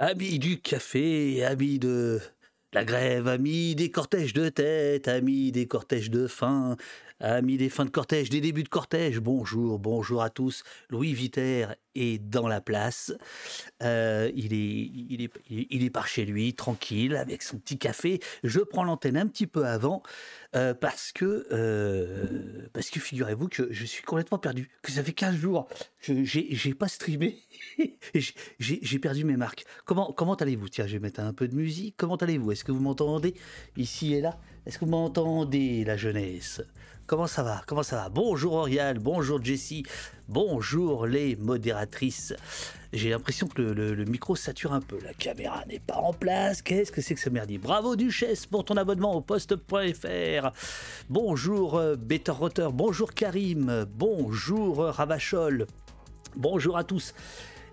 Amis du café, amis de la grève, amis des cortèges de tête, amis des cortèges de fin, amis des fins de cortège, des débuts de cortège, bonjour, bonjour à tous. Louis Viter est dans la place. Euh, il, est, il, est, il est par chez lui, tranquille, avec son petit café. Je prends l'antenne un petit peu avant euh, parce que, euh, parce que figurez-vous que je suis complètement perdu, que ça fait 15 jours j'ai pas streamé. j'ai perdu mes marques. Comment, comment allez-vous? Tiens, je vais mettre un peu de musique. Comment allez-vous? Est-ce que vous m'entendez? Ici et là? Est-ce que vous m'entendez, la jeunesse? Comment ça va? Comment ça va? Bonjour Orial, bonjour Jessie, bonjour les modératrices. J'ai l'impression que le, micro sature un peu. La caméra n'est pas en place. Qu'est-ce que c'est que ce merdier? Bravo Duchesse pour ton abonnement au poste.fr. Bonjour euh, Better Rotter, bonjour Karim, bonjour euh, Ravachol. Bonjour à tous.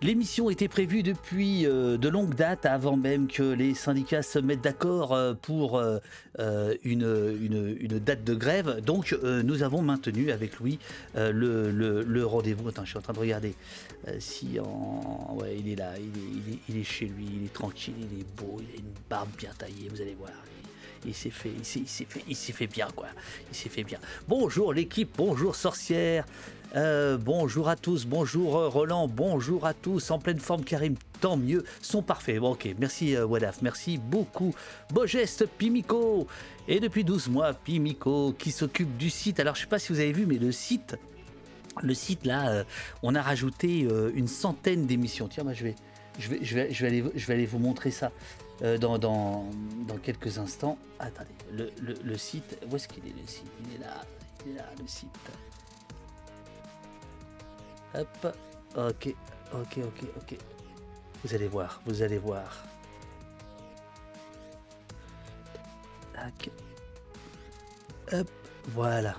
L'émission était prévue depuis euh, de longues dates, avant même que les syndicats se mettent d'accord euh, pour euh, une, date de grève. Donc nous avons maintenu avec Louis le, rendez-vous. Attends, je suis en train de regarder si en... Ouais, il est là, il est, il chez lui, il est tranquille, il est beau, il a une barbe bien taillée, vous allez voir il s'est fait, il s'est fait, il s'est fait bien quoi. Il s'est fait bien. Bonjour l'équipe, bonjour sorcière. Euh, bonjour à tous, bonjour euh, Roland, bonjour à tous, en pleine forme Karim, tant mieux, sont parfaits. Bon, ok, merci euh, Wadaf, merci beaucoup. Beau geste Pimico Et depuis 12 mois, Pimico qui s'occupe du site. Alors je sais pas si vous avez vu, mais le site, le site là, on a rajouté une centaine d'émissions. Tiens, moi je vais, je vais, je vais, aller, je vais aller vous montrer ça. dans, quelques instants. Attendez, le, le, le site, où est-ce qu'il est le site? Il est là, il est là, le site. Hop. Ok, ok, ok, ok. Vous allez voir, vous allez voir. Hop, voilà.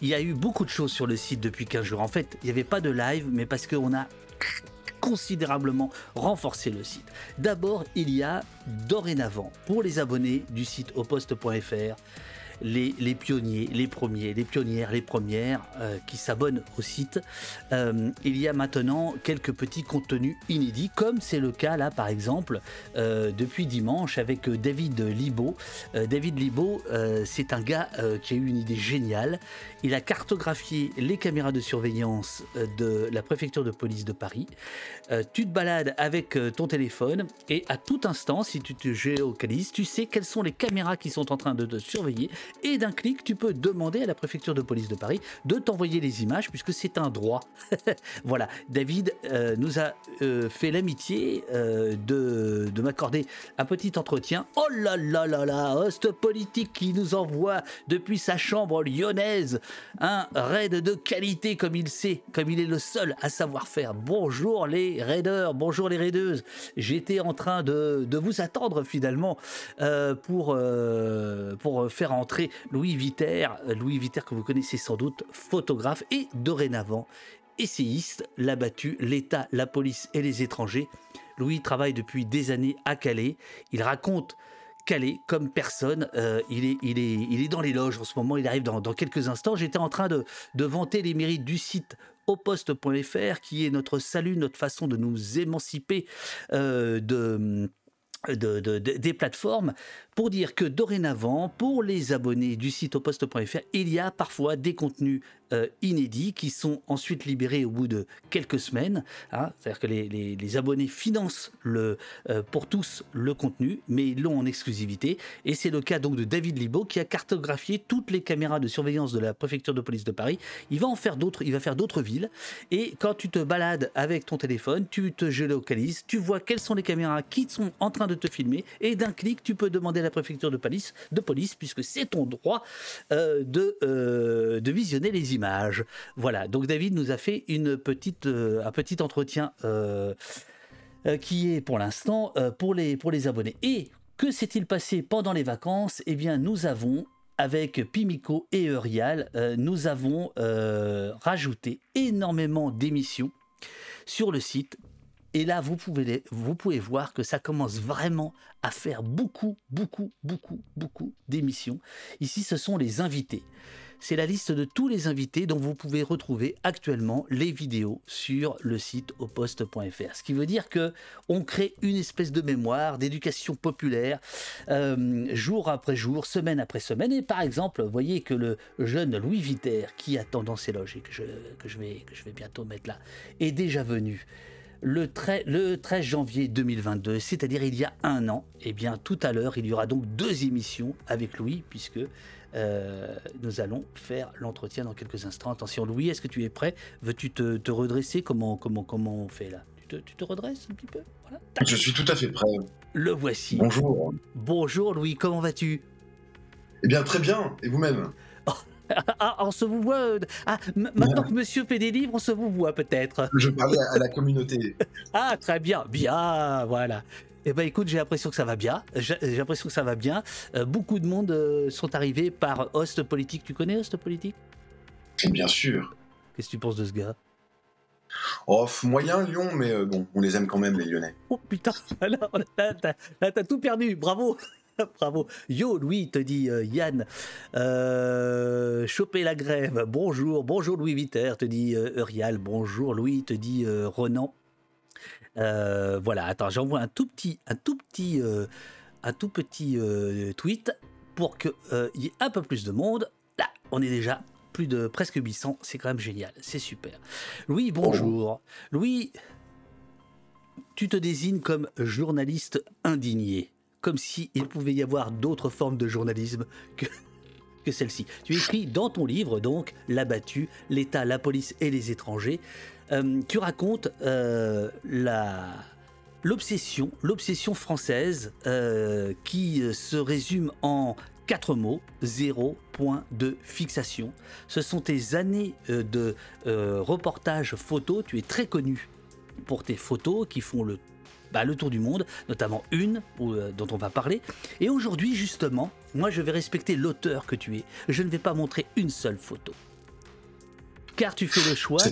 Il y a eu beaucoup de choses sur le site depuis 15 jours. En fait, il n'y avait pas de live, mais parce qu'on a considérablement renforcé le site. D'abord, il y a dorénavant, pour les abonnés du site oposte.fr, les, pionniers, les premiers, les pionnières, les premières euh, qui s'abonnent au site. Euh, il y a maintenant quelques petits contenus inédits, comme c'est le cas là par exemple euh, depuis dimanche avec David Libo. David Libo, c'est un gars qui a eu une idée géniale. Il a cartographié les caméras de surveillance de la préfecture de police de Paris. tu te balades avec ton téléphone et à tout instant, si tu te géocalises, tu sais quelles sont les caméras qui sont en train de te surveiller et d'un clic, tu peux demander à la préfecture de police de Paris de t'envoyer les images puisque c'est un droit. voilà, David euh, nous a euh, fait l'amitié euh, de, de m'accorder un petit entretien. Oh là là là là, host politique qui nous envoie depuis sa chambre lyonnaise un raid de qualité comme il sait, comme il est le seul à savoir faire. Bonjour les raiders, bonjour les raideuses. J'étais en train de, de, vous attendre finalement pour, pour faire entrer Louis Viter, Louis Viter que vous connaissez sans doute, photographe et dorénavant essayiste, l'a battu l'État, la police et les étrangers. Louis travaille depuis des années à Calais. Il raconte Calais comme personne. Euh, il, est, il, est, il est dans les loges en ce moment. Il arrive dans, quelques instants. J'étais en train de, vanter les mérites du site auposte.fr qui est notre salut, notre façon de nous émanciper euh, de des plateformes pour dire que dorénavant, pour les abonnés du site oposte.fr, il y a parfois des contenus euh, inédits qui sont ensuite libérés au bout de quelques semaines. Hein. C'est-à-dire que les, abonnés financent le, euh, pour tous le contenu, mais ils l'ont en exclusivité. Et c'est le cas donc de David Libo qui a cartographié toutes les caméras de surveillance de la préfecture de police de Paris. Il va en faire d'autres, il va faire d'autres villes. Et quand tu te balades avec ton téléphone, tu te géolocalises, tu vois quelles sont les caméras qui sont en train de te filmer, et d'un clic, tu peux demander la préfecture de police, de police puisque c'est ton droit euh, de, de visionner les images. Voilà, donc David nous a fait une petite, euh, un petit entretien euh, euh, qui est pour l'instant pour, les, pour les abonnés. Et que s'est-il passé pendant les vacances? Eh bien, nous avons avec Pimico et Eurial, nous avons rajouté énormément d'émissions sur le site et là, vous pouvez, vous pouvez voir que ça commence vraiment à faire beaucoup, beaucoup, beaucoup, beaucoup d'émissions. Ici, ce sont les invités. c'est la liste de tous les invités dont vous pouvez retrouver actuellement les vidéos sur le site oposte.fr. Ce qui veut dire que on crée une espèce de mémoire, d'éducation populaire, euh, jour après jour, semaine après semaine. Et par exemple, vous voyez que le jeune Louis Viter, qui a tendance éloge et que je, que, je vais, que je vais bientôt mettre là, est déjà venu le 13, le 13 janvier 2022, c'est-à-dire il y a un an. Et eh bien, tout à l'heure, il y aura donc deux émissions avec Louis, puisque euh, nous allons faire l'entretien dans quelques instants. Attention, Louis, est-ce que tu es prêt? Veux-tu te, redresser? Comment, comment, comment on fait là? Tu te, tu te, redresses un petit peu? Je suis tout à fait prêt. Le voici. Bonjour. Bonjour Louis, comment vas-tu? Eh bien, très bien. Et vous-même? Ah, on se vous voit. Euh, ah, maintenant que monsieur fait des livres, on se vous voit peut-être. Je parlais à la communauté. ah, très bien, bien, voilà. Eh ben écoute, j'ai l'impression que ça va bien. J'ai l'impression que ça va bien. Euh, beaucoup de monde euh, sont arrivés par Host Politique. Tu connais Host Politique? Bien sûr. Qu'est-ce que tu penses de ce gars? Oh, moyen Lyon, mais bon, on les aime quand même, les Lyonnais. Oh putain, là, t'as tout perdu, bravo Bravo. Yo, Louis, te dit euh, Yann. Euh, choper la grève. Bonjour. Bonjour, Louis Viter, te dit euh, Eurial. Bonjour, Louis, te dit Renan. voilà, attends, j'envoie un tout petit, un tout petit, un tout petit tweet pour qu'il y ait un peu plus de monde. Là, on est déjà plus de presque 800. C'est quand même génial. C'est super. Louis, bonjour. Louis, tu te désignes comme journaliste indigné comme s'il pouvait y avoir d'autres formes de journalisme que, que celle-ci. Tu écris dans ton livre, donc, L'abattu, l'État, la police et les étrangers. Euh, tu racontes euh, la l'obsession, l'obsession française euh, qui se résume en quatre mots, zéro point de fixation. Ce sont tes années de reportage photo, tu es très connu pour tes photos qui font le bah, le tour du monde, notamment une euh, dont on va parler. Et aujourd'hui, justement, moi, je vais respecter l'auteur que tu es. Je ne vais pas montrer une seule photo. Car tu fais le choix,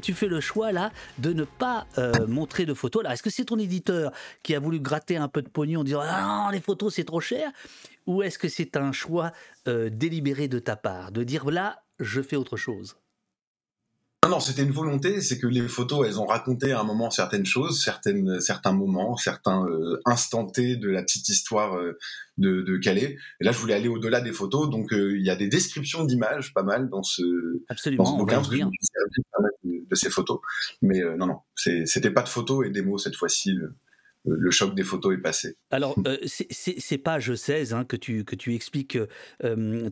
tu, fais le choix là de ne pas euh, montrer de photos. Là, est-ce que c'est ton éditeur qui a voulu gratter un peu de pognon en disant ah non les photos c'est trop cher, ou est-ce que c'est un choix euh, délibéré de ta part de dire là je fais autre chose? Non, non, c'était une volonté, c'est que les photos, elles ont raconté à un moment certaines choses, certaines, certains moments, certains euh, instants T de la petite histoire euh, de, de, Calais. Et là, je voulais aller au-delà des photos, donc euh, il y a des descriptions d'images pas mal dans ce, Absolument, dans bouquin, de, de, ces photos. Mais non, non, c'était pas de photos et des mots cette fois-ci. Le, choc des photos est passé. Alors, c'est page 16 hein, que, tu, que tu expliques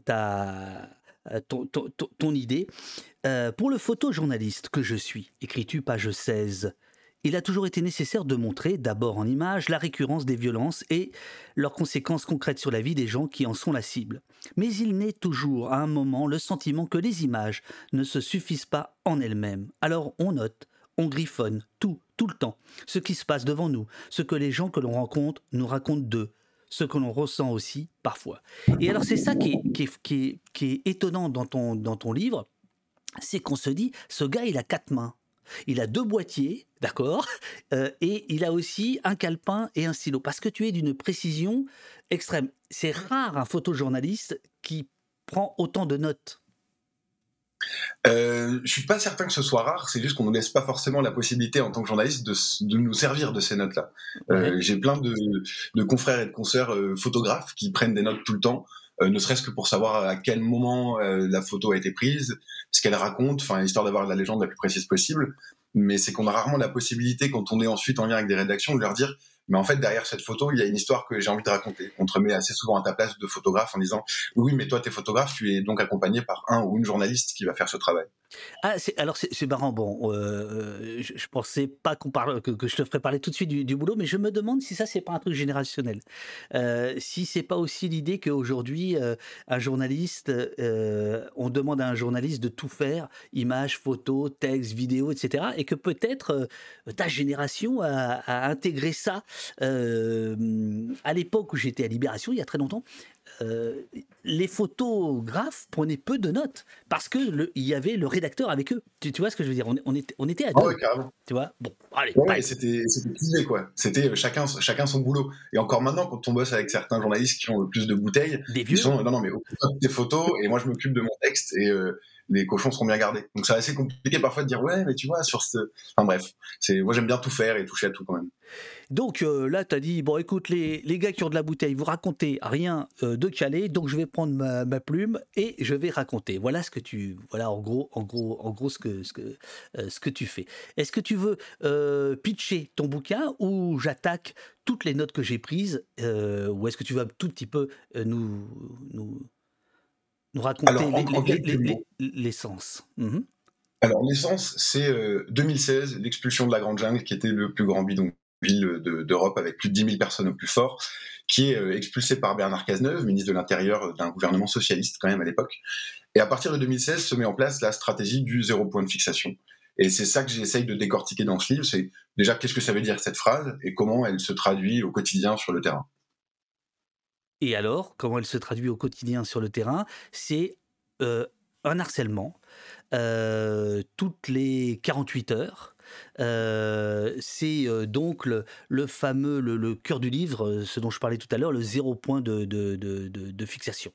ta euh, ton, idée. Euh, pour le photojournaliste que je suis, écris-tu page 16, il a toujours été nécessaire de montrer, d'abord en images, la récurrence des violences et leurs conséquences concrètes sur la vie des gens qui en sont la cible. Mais il naît toujours à un moment le sentiment que les images ne se suffisent pas en elles-mêmes. Alors on note, on griffonne, tout, tout le temps, ce qui se passe devant nous, ce que les gens que l'on rencontre nous racontent d'eux, ce que l'on ressent aussi parfois. Et alors c'est ça qui est, étonnant dans ton, dans ton livre, c'est qu'on se dit, ce gars, il a quatre mains. Il a deux boîtiers, d'accord euh, Et il a aussi un calepin et un stylo, parce que tu es d'une précision extrême. C'est rare un photojournaliste qui prend autant de notes. Euh, je suis pas certain que ce soit rare, c'est juste qu'on ne laisse pas forcément la possibilité en tant que journaliste de, de nous servir de ces notes-là. Euh, J'ai plein de, de, confrères et de consoeurs euh, photographes qui prennent des notes tout le temps, euh, ne serait-ce que pour savoir à quel moment la photo a été prise, ce qu'elle raconte, enfin histoire d'avoir la légende la plus précise possible. Mais c'est qu'on a rarement la possibilité, quand on est ensuite en lien avec des rédactions, de leur dire mais en fait, derrière cette photo, il y a une histoire que j'ai envie de raconter. On te remet assez souvent à ta place de photographe en disant oui, mais toi, t'es photographe, tu es donc accompagné par un ou une journaliste qui va faire ce travail. Ah, alors c'est marrant. Bon, euh, je, pensais pas qu'on parle, que, je te ferais parler tout de suite du, boulot, mais je me demande si ça c'est pas un truc générationnel. Euh, si c'est pas aussi l'idée qu'aujourd'hui euh, un journaliste, euh, on demande à un journaliste de tout faire, images, photos, textes, vidéos, etc., et que peut-être ta génération a, intégré ça à l'époque où j'étais à Libération, il y a très longtemps les photographes prenaient peu de notes parce que il y avait le rédacteur avec eux. Tu, vois ce que je veux dire? On, était, on était à ah deux. Tu vois? Bon, allez. c'était c'était quoi. C'était chacun chacun son boulot. Et encore maintenant, quand on bosse avec certains journalistes qui ont le plus de bouteilles, des vieux? Ils sont, non non mais des photos et moi je m'occupe de mon texte et les cochons seront bien gardés. Donc c'est assez compliqué parfois de dire ouais, mais tu vois, sur ce. Enfin bref, moi j'aime bien tout faire et toucher à tout quand même. Donc euh, là, tu as dit bon, écoute, les, les, gars qui ont de la bouteille, vous racontez rien euh, de Calais, donc je vais prendre ma, plume et je vais raconter. Voilà ce que tu. Voilà en gros, en gros, en gros ce, que, ce, que, euh, ce que tu fais. Est-ce que tu veux pitcher ton bouquin ou j'attaque toutes les notes que j'ai prises ou est-ce que tu un tout petit peu nous. nous nous raconter l'essence. Mhm. Alors l'essence, c'est 2016, euh, l'expulsion de la Grande Jungle, qui était le plus grand bidonville d'Europe avec plus de 10 000 personnes au plus fort, qui est euh, expulsé par Bernard Cazeneuve, ministre de l'Intérieur d'un gouvernement socialiste quand même à l'époque. Et à partir de 2016 se met en place la stratégie du zéro point de fixation. Et c'est ça que j'essaye de décortiquer dans ce livre, c'est déjà qu'est-ce que ça veut dire cette phrase et comment elle se traduit au quotidien sur le terrain. Et alors, comment elle se traduit au quotidien sur le terrain C'est euh, un harcèlement euh, toutes les 48 heures. Euh, c'est donc le, fameux, le, cœur du livre, ce dont je parlais tout à l'heure, le zéro point de, fixation.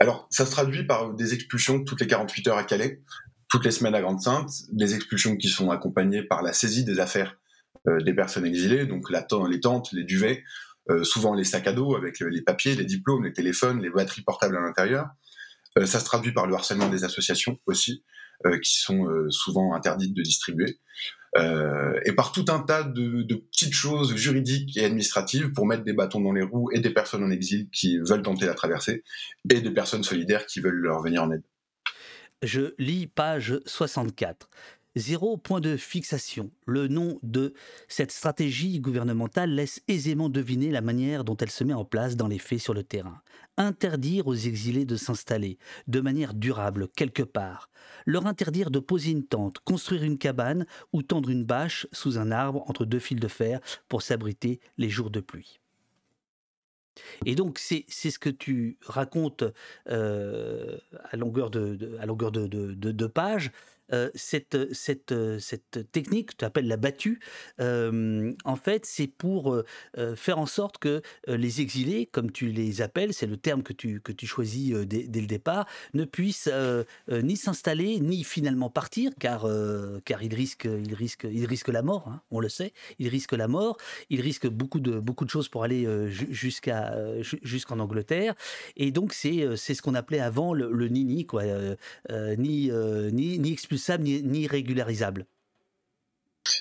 Alors, ça se traduit par des expulsions toutes les 48 heures à Calais, toutes les semaines à Grande-Sainte, des expulsions qui sont accompagnées par la saisie des affaires des personnes exilées, donc les tentes, les duvets, souvent les sacs à dos avec les papiers, les diplômes, les téléphones, les batteries portables à l'intérieur. Euh, ça se traduit par le harcèlement des associations aussi, euh, qui sont souvent interdites de distribuer. et par tout un tas de, de, petites choses juridiques et administratives pour mettre des bâtons dans les roues et des personnes en exil qui veulent tenter la traversée et des personnes solidaires qui veulent leur venir en aide. Je lis page 64. Zéro point de fixation. Le nom de cette stratégie gouvernementale laisse aisément deviner la manière dont elle se met en place dans les faits sur le terrain. Interdire aux exilés de s'installer de manière durable quelque part. Leur interdire de poser une tente, construire une cabane ou tendre une bâche sous un arbre entre deux fils de fer pour s'abriter les jours de pluie. Et donc, c'est ce que tu racontes euh, à longueur de, à longueur de, de page. Cette, cette, technique que tu appelles la battue, en fait, c'est pour faire en sorte que les exilés, comme tu les appelles, c'est le terme que tu, que tu choisis dès, le départ, ne puissent ni s'installer, ni finalement partir, car, car ils, risquent, la mort, hein, on le sait, ils risquent la mort, ils risquent beaucoup de, beaucoup de choses pour aller jusqu'à, jusqu'en Angleterre. Et donc, c'est, ce qu'on appelait avant le, nini, quoi, ni, ni, ni ni, régularisable.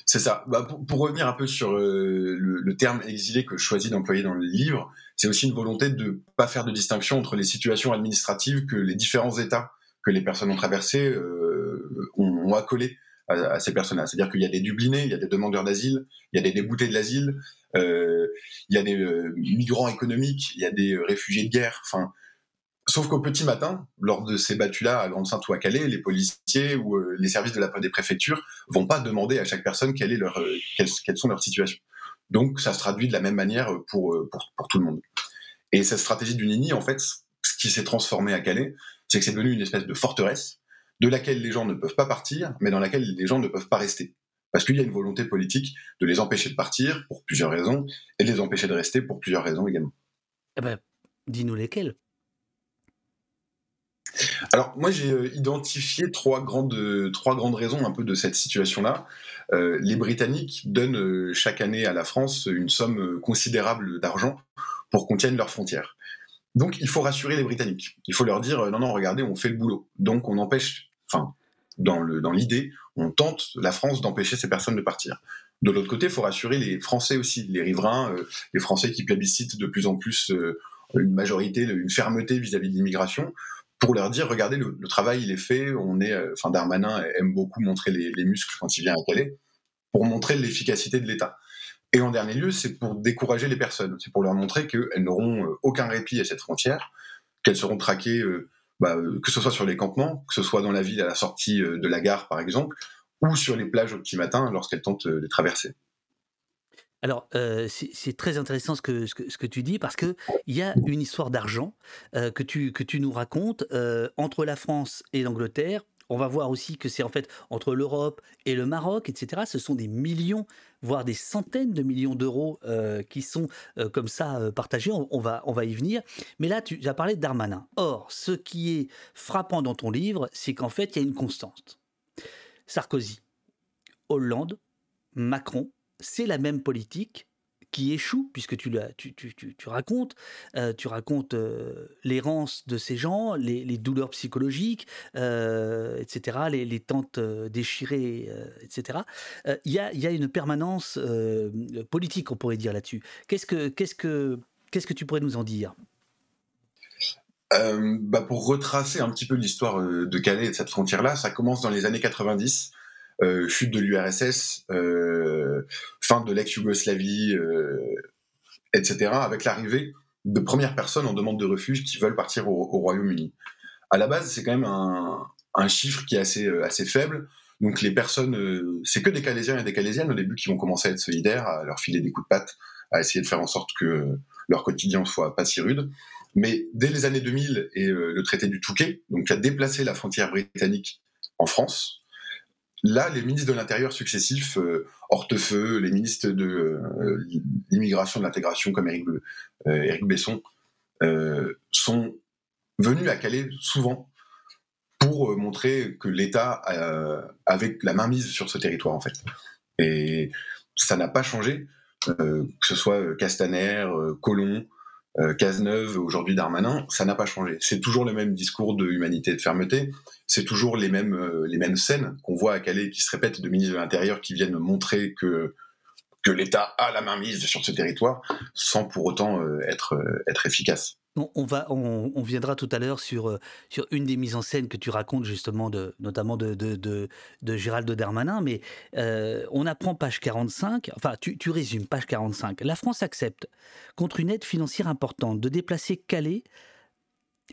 C'est ça. Bah, pour, revenir un peu sur euh, le, terme exilé que je choisis d'employer dans le livre, c'est aussi une volonté de ne pas faire de distinction entre les situations administratives que les différents États que les personnes ont traversées euh, ont, accolées à, ces personnes-là. C'est-à-dire qu'il y a des Dublinés, il y a des demandeurs d'asile, il y a des déboutés de l'asile, euh, il y a des migrants économiques, il y a des réfugiés de guerre. Sauf qu'au petit matin, lors de ces battues-là à Grande-Sainte ou à Calais, les policiers ou euh, les services de la des préfectures vont pas demander à chaque personne quelle est leur, euh, quelles, sont leurs situations. Donc ça se traduit de la même manière pour, euh, pour, pour tout le monde. Et cette stratégie du Nini, en fait, ce qui s'est transformé à Calais, c'est que c'est devenu une espèce de forteresse de laquelle les gens ne peuvent pas partir, mais dans laquelle les gens ne peuvent pas rester. Parce qu'il y a une volonté politique de les empêcher de partir pour plusieurs raisons, et de les empêcher de rester pour plusieurs raisons également. Eh ben, dis-nous lesquelles alors moi j'ai euh, identifié trois grandes, trois grandes raisons un peu de cette situation-là. Euh, les Britanniques donnent euh, chaque année à la France une somme considérable d'argent pour qu'on tienne leurs frontières. Donc il faut rassurer les Britanniques. Il faut leur dire non non regardez on fait le boulot. Donc on empêche, enfin dans l'idée on tente la France d'empêcher ces personnes de partir. De l'autre côté il faut rassurer les Français aussi, les riverains, les Français qui plébiscitent de plus en plus une majorité, une fermeté vis-à-vis de l'immigration pour leur dire regardez le, travail il est fait on est euh, enfin Darmanin aime beaucoup montrer les, muscles quand il vient à Calais pour montrer l'efficacité de l'État. Et en dernier lieu c'est pour décourager les personnes. C'est pour leur montrer qu'elles n'auront euh, aucun répit à cette frontière qu'elles seront traquées euh, bah, que ce soit sur les campements que ce soit dans la ville à la sortie de la gare par exemple ou sur les plages au petit matin lorsqu'elles tentent de traverser Alors, euh, c'est très intéressant ce que, tu dis parce qu'il y a une histoire d'argent euh, que, tu, que tu nous racontes euh, entre la France et l'Angleterre. On va voir aussi que c'est en fait entre l'Europe et le Maroc, etc. Ce sont des millions, voire des centaines de millions d'euros qui sont comme ça partagés. On, va, on va y venir. Mais là, tu as parlé d'Armanin. Or, ce qui est frappant dans ton livre, c'est qu'en fait, il y a une constante. Sarkozy, Hollande, Macron, c'est la même politique qui échoue, puisque tu, tu, tu, tu racontes, euh, tu racontes euh, l'errance de ces gens, les, douleurs psychologiques, euh, etc., les, tentes déchirées, etc. Il y, a, une permanence politique, on pourrait dire là-dessus. Qu'est-ce que, tu pourrais nous en dire? Bah pour retracer un petit peu l'histoire de Calais et de cette frontière-là, ça commence dans les années 90 euh, chute de l'URSS, euh, fin de l'ex-Yougoslavie, euh, etc., avec l'arrivée de premières personnes en demande de refuge qui veulent partir au, Royaume-Uni. À la base, c'est quand même un, chiffre qui est assez, faible. Donc les personnes, c'est que des Calaisiens et des Calaisiennes au début qui vont commencer à être solidaires, à leur filer des coups de patte, à essayer de faire en sorte que leur quotidien soit pas si rude. Mais dès les années 2000 et le traité du Touquet, donc qui a déplacé la frontière britannique en France, Là, les ministres de l'Intérieur successifs, euh, Hortefeux, les ministres de euh, l'immigration, de l'intégration comme Éric, euh, Besson, sont venus à Calais souvent pour montrer que l'État avait la main mise sur ce territoire, en fait. Et ça n'a pas changé, que ce soit Castaner, Colomb, euh, Cazeneuve, aujourd'hui Darmanin, ça n'a pas changé. C'est toujours le même discours de humanité et de fermeté. C'est toujours les mêmes, euh, les mêmes scènes qu'on voit à Calais qui se répètent de ministres de l'Intérieur qui viennent montrer que, que l'État a la main mise sur ce territoire sans pour autant euh, être, être efficace. On, va, on, viendra tout à l'heure sur, euh, sur une des mises en scène que tu racontes justement, de, notamment de, de, de, Gérald Darmanin, mais euh, on apprend page 45, enfin tu, tu résumes page 45. La France accepte, contre une aide financière importante, de déplacer Calais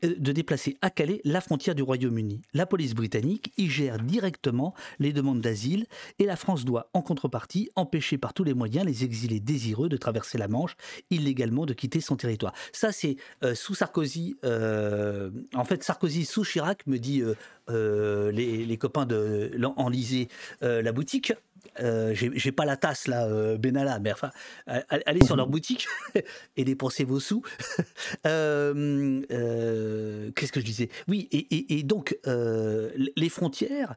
de déplacer à Calais la frontière du Royaume-Uni. La police britannique y gère directement les demandes d'asile et la France doit, en contrepartie, empêcher par tous les moyens les exilés désireux de traverser la Manche illégalement de quitter son territoire. Ça, c'est euh, sous Sarkozy. Euh, en fait, Sarkozy sous Chirac me dit les, copains de enliser la boutique. Euh, j'ai pas la tasse là, euh, Benalla, mais enfin, allez sur leur boutique et dépensez vos sous. Euh, qu'est-ce que je disais? Oui, et, donc les frontières,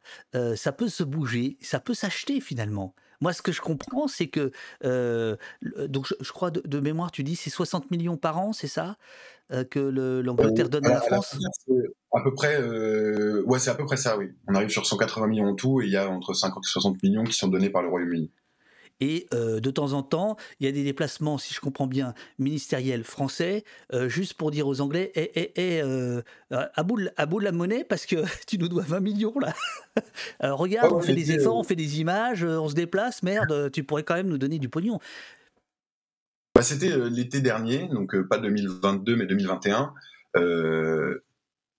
ça peut se bouger, ça peut s'acheter finalement. Moi, ce que je comprends, c'est que donc je, crois de, mémoire, tu dis c'est 60 millions par an, c'est ça? Que l'Angleterre donne à la France? à peu près, euh, ouais, c'est à peu près ça, oui. On arrive sur 180 millions en tout et il y a entre 50 et 60 millions qui sont donnés par le Royaume-Uni. Et euh, de temps en temps, il y a des déplacements, si je comprends bien, ministériels français, euh, juste pour dire aux Anglais eh, eh, eh, à, bout de, à bout la monnaie, parce que tu nous dois 20 millions là. Regarde, on fait des efforts, on fait des images, on se déplace, merde, tu pourrais quand même nous donner du pognon. Bah, C'était l'été dernier, donc pas 2022 mais 2021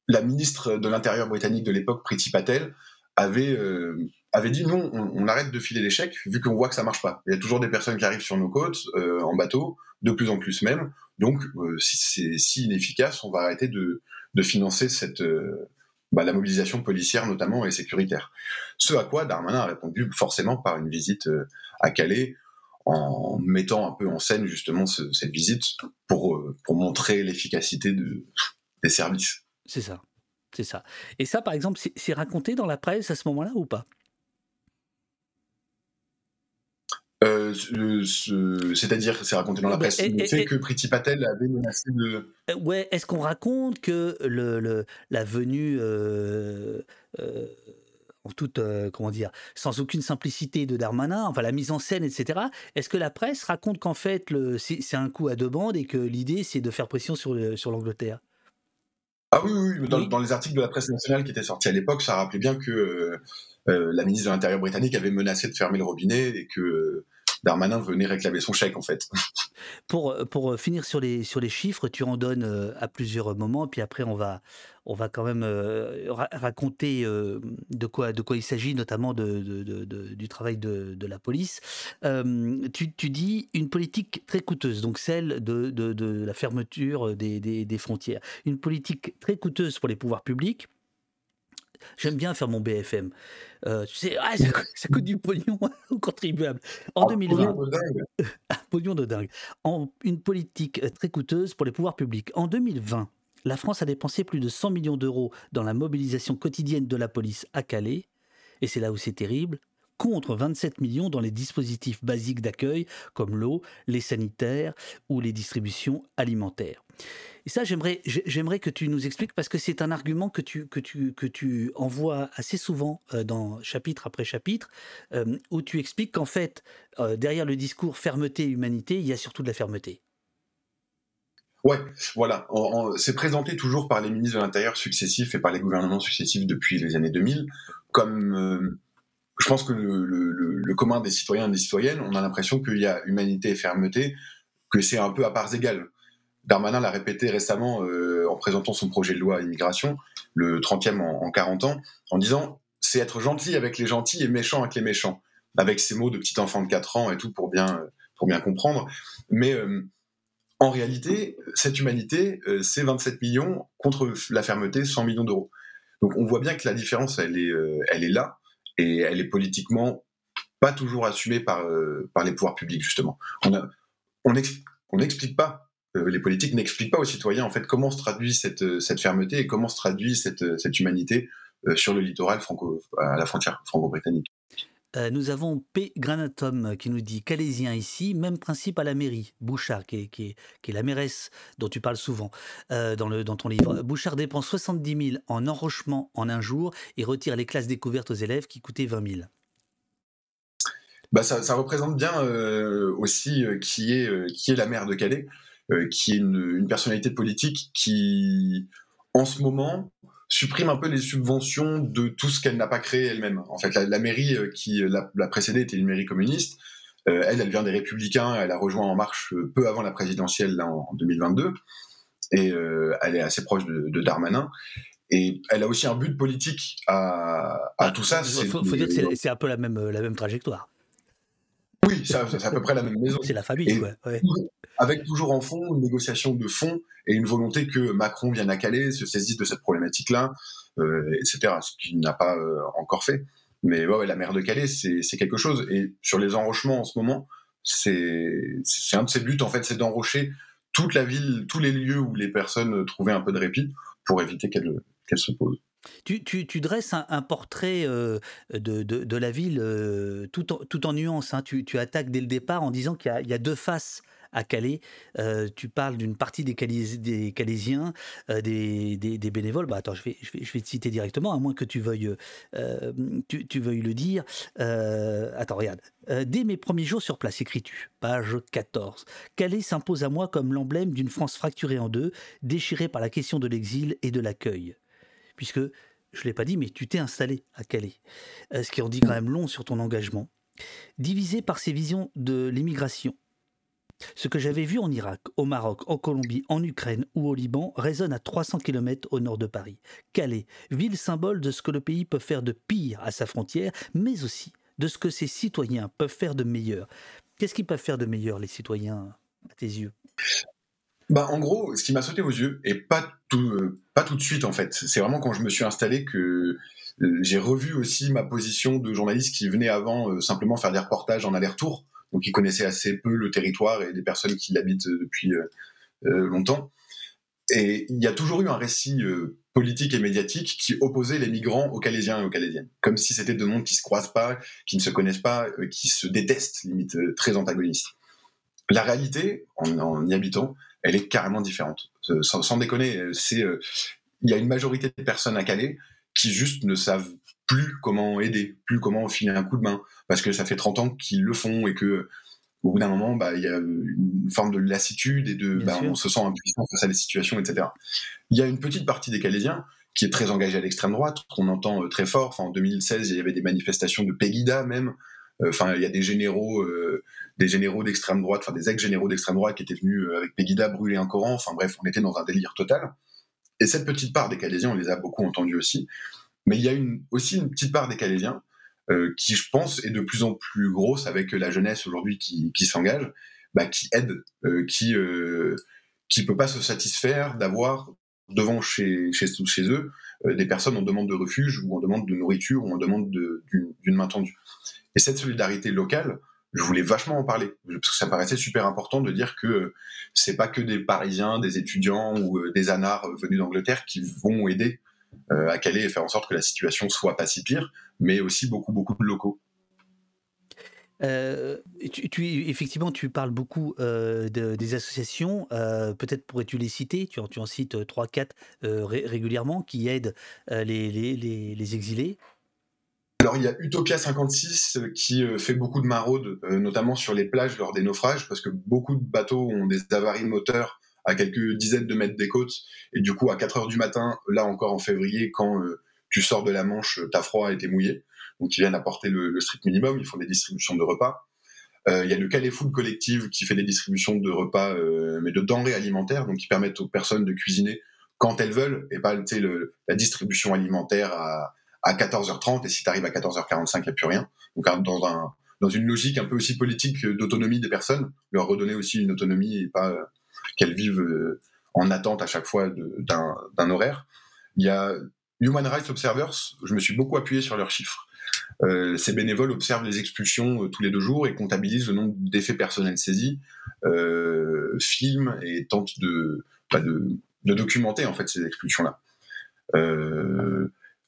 la ministre de l'Intérieur britannique de l'époque, Priti Patel, avait, euh, avait dit non, on, arrête de filer les chèques vu qu'on voit que ça marche pas. Il y a toujours des personnes qui arrivent sur nos côtes euh, en bateau, de plus en plus même. Donc, euh, si c'est si inefficace, on va arrêter de, de financer cette, bah, la mobilisation policière notamment et sécuritaire. Ce à quoi Darmanin a répondu forcément par une visite à Calais en mettant un peu en scène justement cette visite pour, pour montrer l'efficacité de, des services. C'est ça. C'est ça. Et ça, par exemple, c'est raconté dans la presse à ce moment-là ou pas? Euh, C'est-à-dire, c'est raconté dans la presse. Le fait que Priti Patel avait menacé de. Euh, ouais, est-ce qu'on raconte que le, la venue. Euh, en toute, comment dire, sans aucune simplicité de Darmanin, enfin la mise en scène, etc. Est-ce que la presse raconte qu'en fait c'est un coup à deux bandes et que l'idée c'est de faire pression sur l'Angleterre? Ah oui, oui, dans, les articles de la presse nationale qui étaient sortis à l'époque, ça rappelait bien que euh, euh, la ministre de l'Intérieur britannique avait menacé de fermer le robinet et que Darmanin venait réclamer son chèque en fait. Pour, pour finir sur les, sur les chiffres, tu en donnes à plusieurs moments, puis après on va, on va quand même raconter de, quoi, de quoi il s'agit, notamment de, du travail de, la police. tu, tu, dis une politique très coûteuse, donc celle de, la fermeture des, des frontières. Une politique très coûteuse pour les pouvoirs publics J'aime bien faire mon BFM. Euh, tu sais, ah, ça, coûte, du pognon aux contribuables. En 2020, un pognon de dingue. En une politique euh, très coûteuse pour les pouvoirs publics. En 2020, la France a dépensé plus de 100 millions d'euros dans la mobilisation quotidienne de la police à Calais. Et c'est là où c'est terrible contre 27 millions dans les dispositifs basiques d'accueil comme l'eau, les sanitaires ou les distributions alimentaires. Et ça, j'aimerais, que tu nous expliques parce que c'est un argument que tu envoies assez souvent euh, dans chapitre après chapitre, euh, où tu expliques qu'en fait, euh, derrière le discours fermeté humanité, il y a surtout de la fermeté. Ouais, voilà. c'est présenté toujours par les ministres de l'Intérieur successifs et par les gouvernements successifs depuis les années 2000 comme je pense que le, commun des citoyens et des citoyennes, on a l'impression qu'il y a humanité et fermeté, que c'est un peu à parts égales. Darmanin l'a répété récemment euh, en présentant son projet de loi immigration, le 30e en, 40 ans, en disant c'est être gentil avec les gentils et méchant avec les méchants, avec ces mots de petit enfant de 4 ans et tout pour bien, pour bien comprendre. Mais euh, en réalité, cette humanité, euh, c'est 27 millions contre la fermeté, 100 millions d'euros. Donc on voit bien que la différence, elle est là et elle est politiquement pas toujours assumée par, par les pouvoirs publics, justement. On n'explique on pas euh, les politiques n'expliquent pas aux citoyens en fait comment se traduit cette, euh, cette fermeté et comment se traduit cette, euh, cette humanité sur le littoral franco, à la frontière franco-britannique. Nous avons P. Granatom qui nous dit Calaisien ici, même principe à la mairie. Bouchard, qui est, la mairesse dont tu parles souvent dans, le, dans ton livre. Bouchard dépense 70 000 en enrochement en un jour et retire les classes découvertes aux élèves qui coûtaient 20 000. Bah ça, représente bien aussi qui, est, la maire de Calais. Euh, qui est une, personnalité politique qui, en ce moment, supprime un peu les subventions de tout ce qu'elle n'a pas créé elle-même. En fait, la, mairie euh, qui l'a précédée était une mairie communiste. Euh, elle, elle vient des Républicains. Elle a rejoint En Marche peu avant la présidentielle en, 2022. Et elle est assez proche de, Darmanin. Et elle a aussi un but politique à, à tout ça. Il faut, dire que c'est un peu la même, la même trajectoire. Oui, c'est à peu près la même maison. C'est la famille, quoi. Avec toujours en fond une négociation de fond et une volonté que Macron vienne à Calais, se saisisse de cette problématique-là, euh, etc. Ce qu'il n'a pas euh, encore fait. Mais ouais, la mer de Calais, c'est quelque chose. Et sur les enrochements en ce moment, c'est un de ses buts, en fait, c'est d'enrocher toute la ville, tous les lieux où les personnes trouvaient un peu de répit pour éviter qu'elles se posent. Tu, tu, dresses un, portrait euh, de, de, la ville euh, tout, en, tout en nuances. Hein. Tu, tu, attaques dès le départ en disant qu'il y, a deux faces à Calais. Euh, tu parles d'une partie des, des Calaisiens, des, des, bénévoles. Bah, attends, je vais, je, vais, je vais te citer directement, à moins que tu veuilles, tu, tu, veuilles le dire. attends, regarde. dès mes premiers jours sur place, écris-tu, page 14. Calais s'impose à moi comme l'emblème d'une France fracturée en deux, déchirée par la question de l'exil et de l'accueil puisque, je ne l'ai pas dit, mais tu t'es installé à Calais, euh, ce qui en dit quand même long sur ton engagement, divisé par ces visions de l'immigration. Ce que j'avais vu en Irak, au Maroc, en Colombie, en Ukraine ou au Liban résonne à 300 km au nord de Paris. Calais, ville symbole de ce que le pays peut faire de pire à sa frontière, mais aussi de ce que ses citoyens peuvent faire de meilleur. Qu'est-ce qu'ils peuvent faire de meilleur, les citoyens, à tes yeux? Bah, en gros, ce qui m'a sauté aux yeux, et pas tout, euh, pas tout de suite en fait, c'est vraiment quand je me suis installé que euh, j'ai revu aussi ma position de journaliste qui venait avant euh, simplement faire des reportages en aller-retour, donc qui connaissait assez peu le territoire et les personnes qui l'habitent depuis longtemps. Et il y a toujours eu un récit politique et médiatique qui opposait les migrants aux Calaisiens et aux Calaisiennes, comme si c'était deux mondes qui se croisent pas, qui ne se connaissent pas, qui se détestent, limite très antagonistes. La réalité, en y habitant, elle est carrément différente. Euh, sans, déconner, euh, c'est euh, il y a une majorité de personnes à Calais qui juste ne savent plus comment aider, plus comment filer un coup de main, parce que ça fait 30 ans qu'ils le font et que au bout d'un moment, bah, il y a une forme de lassitude et de, bah, on se sent impuissant face à des situations, etc. Il y a une petite partie des Calaisiens qui est très engagée à l'extrême droite, qu'on entend très fort. en 2016, il y avait des manifestations de Pegida même. Enfin, il y a des généraux des généraux d'extrême droite, enfin des ex-généraux d'extrême droite qui étaient venus avec Pegida brûler un Coran. Enfin bref, on était dans un délire total. Et cette petite part des Calaisiens, on les a beaucoup entendus aussi. Mais il y a aussi une petite part des Calaisiens euh, qui, je pense, est de plus en plus grosse avec la jeunesse aujourd'hui qui, s'engage, bah, qui aide, euh, qui euh, qui peut pas se satisfaire d'avoir devant chez, chez, chez eux euh, des personnes en demande de refuge ou en demande de nourriture ou en demande d'une main tendue. Et cette solidarité locale, je voulais vachement en parler parce que ça paraissait super important de dire que c'est pas que des Parisiens, des étudiants ou des anards venus d'Angleterre qui vont aider euh, à Calais et faire en sorte que la situation soit pas si pire, mais aussi beaucoup, beaucoup de locaux. Euh, tu, effectivement, tu parles beaucoup euh, des associations. Peut-être pourrais-tu les citer? Tu en, tu en cites 3-4 régulièrement qui aident les, les, les, exilés. Alors, il y a Utopia 56 qui fait beaucoup de maraudes, notamment sur les plages lors des naufrages, parce que beaucoup de bateaux ont des avaries moteurs à quelques dizaines de mètres des côtes. Et du coup, à 4 heures du matin, là encore en février, quand euh, tu sors de la Manche, t'as froid et t'es mouillé. Donc, ils viennent apporter le, strict minimum. Ils font des distributions de repas. Euh, il y a le Calais Food Collective qui fait des distributions de repas, euh, mais de denrées alimentaires, donc qui permettent aux personnes de cuisiner quand elles veulent, et pas le, la distribution alimentaire à, à 14h30, et si tu arrives à 14h45, il n'y a plus rien. Donc dans, un, dans une logique un peu aussi politique d'autonomie des personnes, leur redonner aussi une autonomie et pas qu'elles vivent euh, en attente à chaque fois d'un horaire. Il y a Human Rights Observers, je me suis beaucoup appuyé sur leurs chiffres. Euh, ces bénévoles observent les expulsions euh, tous les deux jours et comptabilisent le nombre d'effets personnels saisis, euh, filment et tentent de, bah, de, de, documenter en fait ces expulsions-là.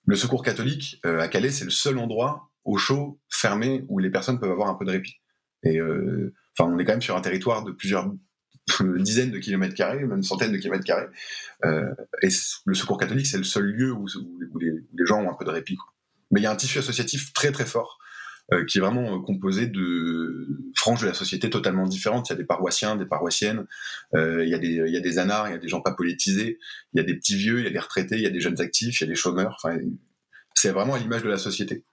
Le Secours catholique à Calais, c'est le seul endroit au chaud, fermé, où les personnes peuvent avoir un peu de répit. Et enfin, on est quand même sur un territoire de plusieurs dizaines de kilomètres carrés, même centaines de kilomètres carrés. Euh, et le secours catholique, c'est le seul lieu où, les, gens ont un peu de répit. Mais il y a un tissu associatif très très fort euh, qui est vraiment euh, composé de franges de la société totalement différentes. Il y a des paroissiens, des paroissiennes, il, y a des, il y a des anards, il y a des gens pas politisés, il y a des petits vieux, il y a des retraités, il y a des jeunes actifs, il y a des chômeurs. C'est vraiment à l'image de la société.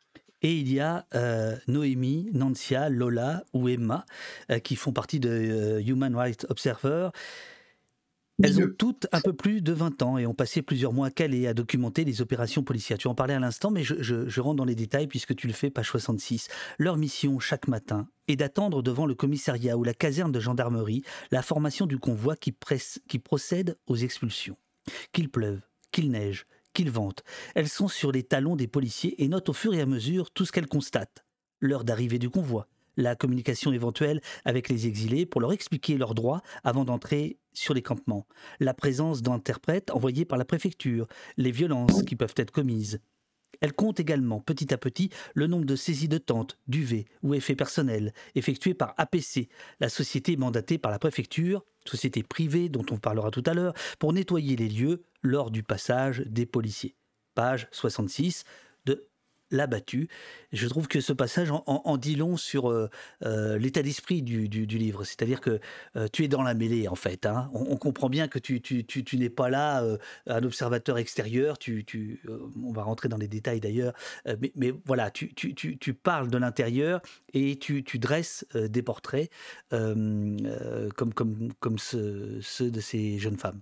Et il y a euh, Noémie, Nancia, Lola ou Emma euh, qui font partie de euh, Human Rights Observer. Elles ont toutes un peu plus de 20 ans et ont passé plusieurs mois à Calais à documenter les opérations policières. Tu en parlais à l'instant, mais je, je, rentre dans les détails puisque tu le fais, page 66. Leur mission chaque matin est d'attendre devant le commissariat ou la caserne de gendarmerie la formation du convoi qui, presse, qui procède aux expulsions. Qu'il pleuve, qu'il neige, qu'ils vantent. Elles sont sur les talons des policiers et notent au fur et à mesure tout ce qu'elles constatent. L'heure d'arrivée du convoi, la communication éventuelle avec les exilés pour leur expliquer leurs droits avant d'entrer sur les campements, la présence d'interprètes envoyés par la préfecture, les violences qui peuvent être commises. Elle compte également petit à petit le nombre de saisies de tentes, d'UV ou effets personnels effectués par APC, la société mandatée par la préfecture, société privée dont on parlera tout à l'heure, pour nettoyer les lieux lors du passage des policiers. Page 66 de l'abattu. Je trouve que ce passage en, dit long sur euh, euh, l'état d'esprit du, livre. C'est-à-dire que euh, tu es dans la mêlée, en fait. Hein. On, comprend bien que tu, n'es pas là, un observateur extérieur. Tu, on va rentrer dans les détails d'ailleurs. Mais, voilà, tu, parles de l'intérieur et tu, dresses des portraits comme, ceux de ces jeunes femmes.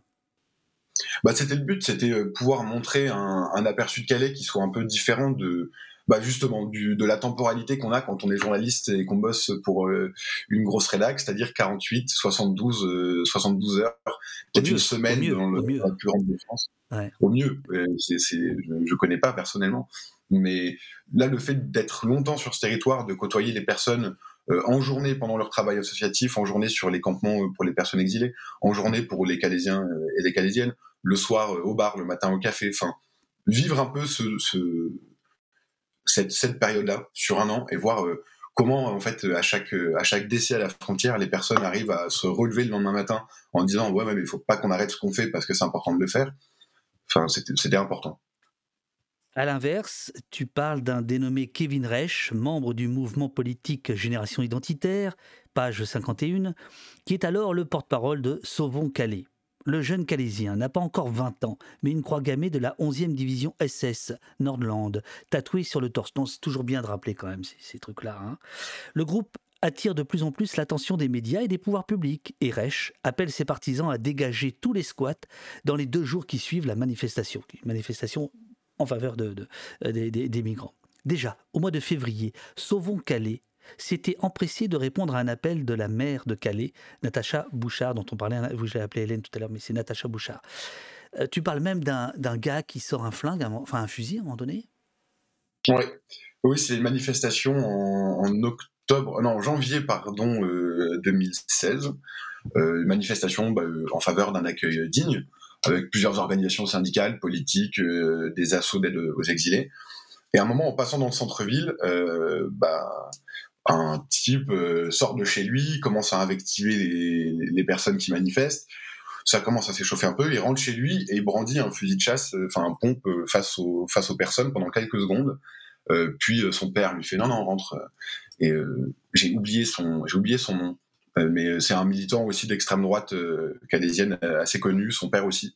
Bah, c'était le but, c'était euh, pouvoir montrer un, un, aperçu de Calais qui soit un peu différent de, bah, justement, du, de la temporalité qu'on a quand on est journaliste et qu'on bosse pour euh, une grosse rédac, c'est-à-dire 48, 72, 72 heures, peut-être une semaine dans le, la plus grande de France. Ouais. Au mieux, euh, je, je connais pas personnellement, mais là, le fait d'être longtemps sur ce territoire, de côtoyer les personnes en journée pendant leur travail associatif, en journée sur les campements pour les personnes exilées, en journée pour les Calaisiens et les Calaisiennes, le soir euh, au bar, le matin au café. Enfin, vivre un peu ce, cette, cette période-là sur un an et voir euh, comment en fait à chaque à chaque décès à la frontière les personnes arrivent à se relever le lendemain matin en disant ouais mais il faut pas qu'on arrête ce qu'on fait parce que c'est important de le faire enfin c'était important à l'inverse, tu parles d'un dénommé Kevin Reich, membre du mouvement politique Génération Identitaire, page 51, qui est alors le porte-parole de Sauvons Calais. Le jeune Calaisien n'a pas encore 20 ans, mais une croix gammée de la 11e division SS Nordland, tatouée sur le torse. c'est toujours bien de rappeler quand même ces, trucs-là. Hein. Le groupe attire de plus en plus l'attention des médias et des pouvoirs publics. Et Reich appelle ses partisans à dégager tous les squats dans les deux jours qui suivent la manifestation, manifestation en faveur de, des migrants. Déjà, au mois de février, Sauvons Calais s'était empressé de répondre à un appel de la maire de Calais, Natacha Bouchard, dont on parlait, vous l'avez appelé Hélène tout à l'heure, mais c'est Natacha Bouchard. Euh, tu parles même d'un gars qui sort un flingue, enfin un fusil à un moment donné? Oui, oui c'est une manifestation en, octobre, non, en janvier pardon, 2016. Euh, euh, une manifestation bah, en faveur d'un accueil digne, avec plusieurs organisations syndicales, politiques, des assauts d'aide aux exilés. Et à un moment, en passant dans le centre-ville, bah, un type sort de chez lui, commence à invectiver les, les personnes qui manifestent, ça commence à s'échauffer un peu, il rentre chez lui et brandit un fusil de chasse, euh, enfin un pompe euh, face aux, face aux personnes pendant quelques secondes. Euh, puis son père lui fait non non rentre et j'ai oublié son j'ai oublié son nom mais c'est un militant aussi d'extrême droite calaisienne assez connu son père aussi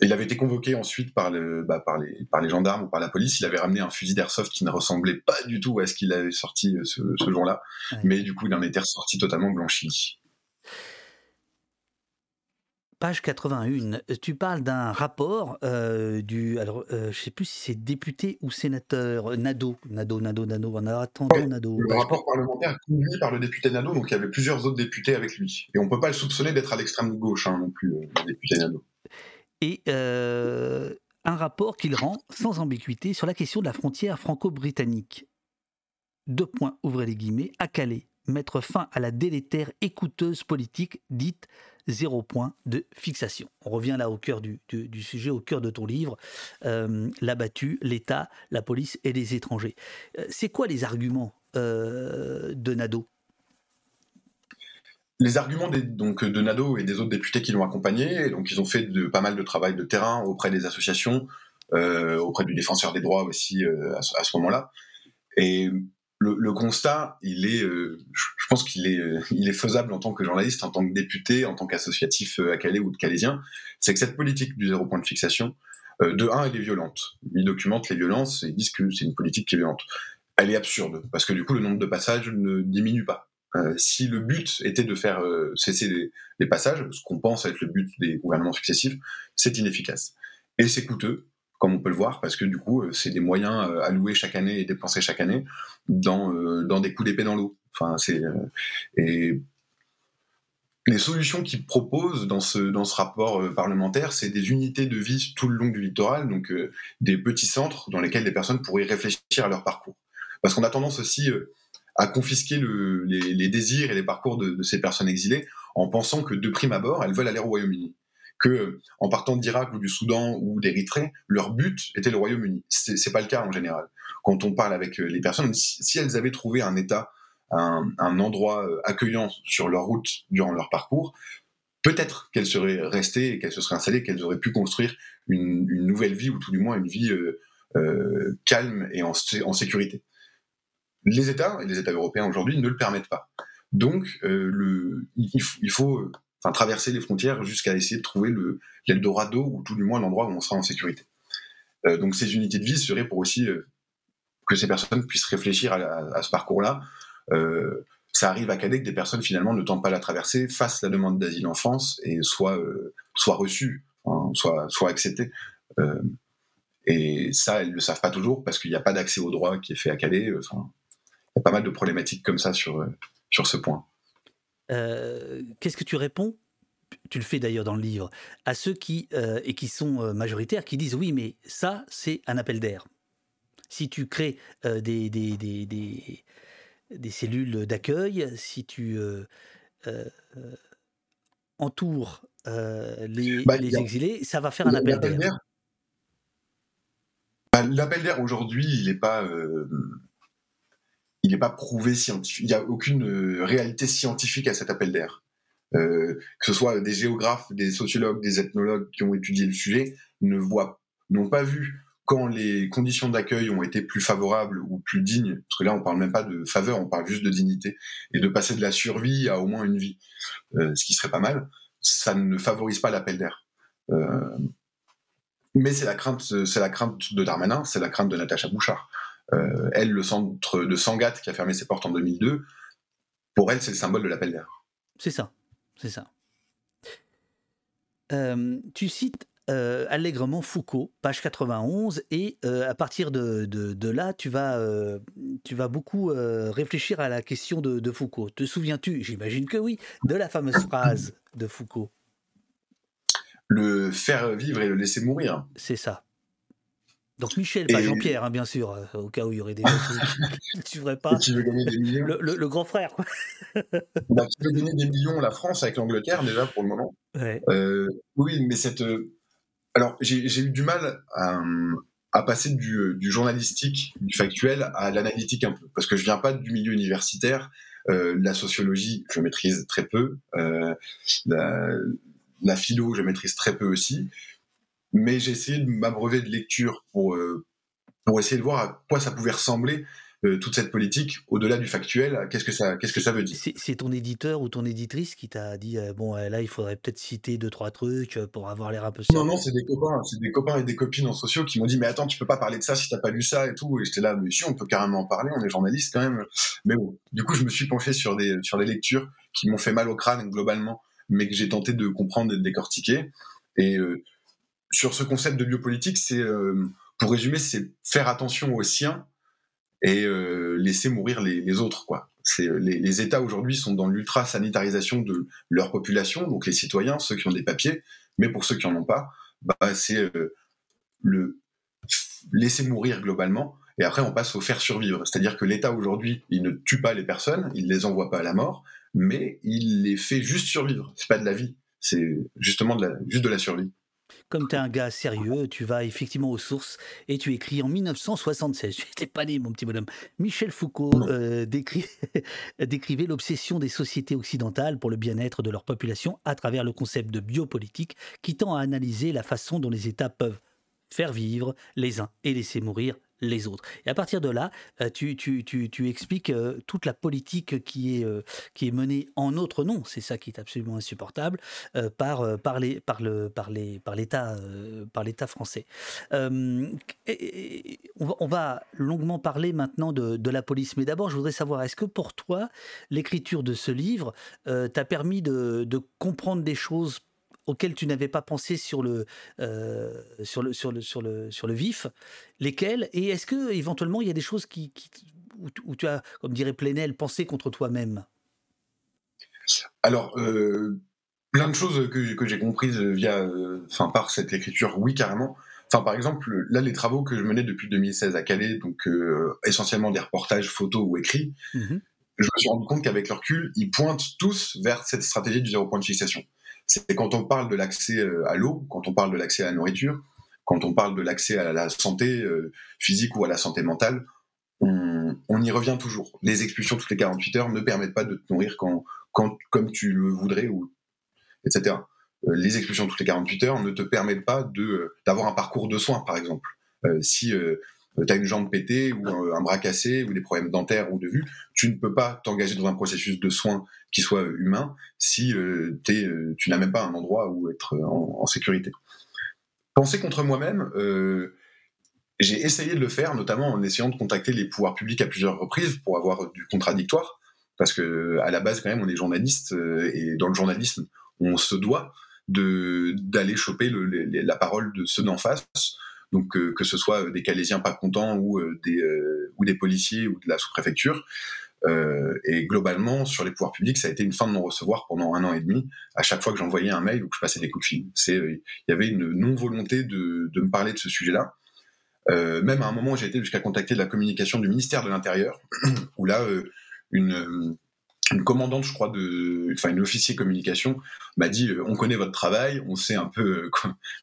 il avait été convoqué ensuite par, le, bah, par, les, par les gendarmes ou par la police. Il avait ramené un fusil d'airsoft qui ne ressemblait pas du tout à ce qu'il avait sorti ce, jour-là. Mais du coup, il en était ressorti totalement blanchi. Page 81, tu parles d'un rapport euh, du. Alors, euh, je ne sais plus si c'est député ou sénateur, Nado, Nado, Nado, Nado, on a attendu Nado. Le rapport parlementaire conduit par le député Nado, donc il y avait plusieurs autres députés avec lui. Et on ne peut pas le soupçonner d'être à l'extrême gauche hein, non plus, euh, le député Nado. Et un rapport qu'il rend sans ambiguïté sur la question de la frontière franco-britannique. Deux points, ouvrez les guillemets, à Calais, mettre fin à la délétère écouteuse politique dite zéro point de fixation. On revient là au cœur du, sujet, au cœur de ton livre, euh, l'abattu, l'État, la police et les étrangers. Euh, c'est quoi les arguments euh, de Nadeau? Les arguments donc, de Nadeau et des autres députés qui l'ont accompagné, donc ils ont fait pas mal de travail de terrain auprès des associations, auprès du défenseur des droits aussi à, à ce moment-là. Et le, constat, il est, euh, je pense qu'il est, euh, il est faisable en tant que journaliste, en tant que député, en tant qu'associatif euh, à Calais ou de Calaisien, c'est que cette politique du zéro point de fixation, de un, elle est violente. Ils documentent les violences et disent que c'est une politique qui est violente. Elle est absurde parce que du coup, le nombre de passages ne diminue pas. si le but était de faire cesser les, les passages, ce qu'on pense être le but des gouvernements successifs, c'est inefficace. Et c'est coûteux, comme on peut le voir, parce que du coup, euh, c'est des moyens euh, alloués chaque année et dépensés chaque année dans, euh, des coups d'épée dans l'eau. Enfin, c'est et les solutions qu'ils proposent dans ce, dans ce rapport parlementaire, c'est des unités de vie tout le long du littoral, donc des petits centres dans lesquels les personnes pourraient réfléchir à leur parcours. Parce qu'on a tendance aussi à confisquer le, les, désirs et les parcours de, de, ces personnes exilées en pensant que de prime abord, elles veulent aller au Royaume-Uni que en partant d'Irak ou du Soudan ou d'Érythrée, leur but était le Royaume-Uni. C'est pas le cas en général. Quand on parle avec euh, les personnes, si, elles avaient trouvé un État, un, endroit euh, accueillant sur leur route durant leur parcours, peut-être qu'elles seraient restées et qu'elles se seraient installées, qu'elles auraient pu construire une, nouvelle vie ou tout du moins une vie euh, calme et en, sécurité. Les États et les États européens aujourd'hui ne le permettent pas. Donc, il, faut traverser les frontières jusqu'à essayer de trouver le l'Eldorado ou tout du moins l'endroit où on sera en sécurité. Euh, donc ces unités de vie seraient pour aussi euh, que ces personnes puissent réfléchir à, ce parcours-là. Euh, ça arrive à Calais que des personnes finalement ne tentent pas la traversée, fassent la demande d'asile en France et soient, soient reçues, soient, soient acceptées. et ça, elles ne le savent pas toujours parce qu'il n'y a pas d'accès au droit qui est fait à Calais. Il y a pas mal de problématiques comme ça sur, sur ce point. Euh, qu'est-ce que tu réponds? Tu le fais d'ailleurs dans le livre, à ceux qui, euh, et qui sont euh, majoritaires, qui disent oui, mais ça, c'est un appel d'air. Si tu crées des, des, des, des, cellules d'accueil, si tu entoures les, bah, les exilés, ça va faire un appel d'air. Bah, l'appel d'air aujourd'hui, il n'est pas il n'est pas prouvé scientifique. Il n'y a aucune euh, réalité scientifique à cet appel d'air. Euh, que ce soit des géographes, des sociologues, des ethnologues qui ont étudié le sujet, ne voient, n'ont pas vu quand les conditions d'accueil ont été plus favorables ou plus dignes, parce que là on parle même pas de faveur, on parle juste de dignité, et de passer de la survie à au moins une vie, euh, ce qui serait pas mal, ça ne favorise pas l'appel d'air. mais c'est la crainte, c'est la crainte de Darmanin, c'est la crainte de Natacha Bouchard. Elle, le centre de Sangatte qui a fermé ses portes en 2002, pour elle, c'est le symbole de l'appel d'air. C'est ça, c'est ça. tu cites allègrement Foucault, page 91, et à partir de, de, là, tu vas, tu vas beaucoup réfléchir à la question de, de Foucault. Te souviens-tu, j'imagine que oui, de la fameuse phrase de Foucault? Le faire vivre et le laisser mourir. C'est ça. Donc Michel, pas Jean-Pierre, hein, bien sûr, euh, au cas où il y aurait des gens qui ne suivraient pas. Qui veut gagner des millions. Le, grand frère, quoi. bah, qui veut gagner des millions, la France avec l'Angleterre, déjà, pour le moment. Euh, oui, mais cette. Euh, alors, j'ai eu du mal à, passer du, journalistique, du factuel, à l'analytique un peu. Parce que je viens pas du milieu universitaire. la sociologie, je maîtrise très peu. La, la philo, je maîtrise très peu aussi mais j'ai essayé de m'abreuver de lecture pour, euh, pour essayer de voir à quoi ça pouvait ressembler euh, toute cette politique au-delà du factuel. Qu'est-ce que ça, qu'est-ce que ça veut dire? C'est ton éditeur ou ton éditrice qui t'a dit euh, bon là il faudrait peut-être citer deux trois trucs pour avoir l'air un peu Non non c'est des copains, c'est des copains et des copines en sociaux qui m'ont dit mais attends tu peux pas parler de ça si t'as pas lu ça et tout. Et j'étais là mais si on peut carrément en parler on est journaliste quand même. Mais bon du coup je me suis penché sur des sur des lectures qui m'ont fait mal au crâne globalement mais que j'ai tenté de comprendre et de décortiquer. Et sur ce concept de biopolitique, c'est, euh, pour résumer, c'est faire attention aux siens et euh, laisser mourir les, autres. Euh, les, États aujourd'hui sont dans l'ultra-sanitarisation de leur population, donc les citoyens, ceux qui ont des papiers, mais pour ceux qui n'en ont pas, bah, c'est le laisser mourir globalement. Et après, on passe au faire survivre. C'est-à-dire que l'État aujourd'hui, il ne tue pas les personnes, il ne les envoie pas à la mort, mais il les fait juste survivre. C'est pas de la vie, c'est justement la, juste de la survie. Comme tu es un gars sérieux, tu vas effectivement aux sources et tu écris en 1976. Tu n'étais pas né, mon petit bonhomme. Michel Foucault euh, décrivait l'obsession des sociétés occidentales pour le bien-être de leur population à travers le concept de biopolitique qui tend à analyser la façon dont les États peuvent faire vivre les uns et laisser mourir les autres. Et à partir de là, euh, tu, expliques euh, toute la politique qui est, euh, qui est menée en notre nom, c'est ça qui est absolument insupportable, par, par, par, l'État, par l'État français. on, va, on, va, longuement parler maintenant de, la police, mais d'abord je voudrais savoir, est-ce que pour toi, l'écriture de ce livre t'a permis de comprendre des choses auxquels tu n'avais pas pensé sur le, euh, sur le, sur le, sur le, sur le vif, lesquels Et est-ce que éventuellement il y a des choses qui, où, tu as, comme dirait Plenel, pensé contre toi-même? Alors, euh, plein de choses que, que j'ai comprises via, euh, enfin par cette écriture, oui carrément. Enfin, par exemple, là, les travaux que je menais depuis 2016 à Calais, donc essentiellement des reportages photos ou écrits, mmh je me suis rendu compte qu'avec le recul, ils pointent tous vers cette stratégie du zéro point de fixation c'est quand on parle de l'accès euh, à l'eau, quand on parle de l'accès à la nourriture, quand on parle de l'accès à la santé euh, physique ou à la santé mentale, on, y revient toujours. Les expulsions toutes les 48 heures ne permettent pas de te nourrir quand, quand, comme tu le voudrais, ou, etc. Euh, les expulsions toutes les 48 heures ne te permettent pas d'avoir un parcours de soins, par exemple. si tu as une jambe pétée ou un, bras cassé ou des problèmes dentaires ou de vue, tu ne peux pas t'engager dans un processus de soins qui soit humain si euh, euh, tu n'as même pas un endroit où être en, sécurité. Penser contre moi-même, euh, j'ai essayé de le faire, notamment en essayant de contacter les pouvoirs publics à plusieurs reprises pour avoir du contradictoire, parce que à la base quand même on est journaliste et dans le journalisme on se doit de d'aller choper la parole de ceux d'en face donc euh, que ce soit des Calaisiens pas contents ou euh, des euh, ou des policiers ou de la sous-préfecture. et globalement, sur les pouvoirs publics, ça a été une fin de non-recevoir pendant un an et demi. À chaque fois que j'envoyais un mail ou que je passais des coups de fil, il y avait une non-volonté de, de me parler de ce sujet-là. même à un moment, j'ai été jusqu'à contacter la communication du ministère de l'Intérieur, où là, une, une commandante, je crois, enfin une officier communication m'a dit euh, on connaît votre travail, on sait un peu euh,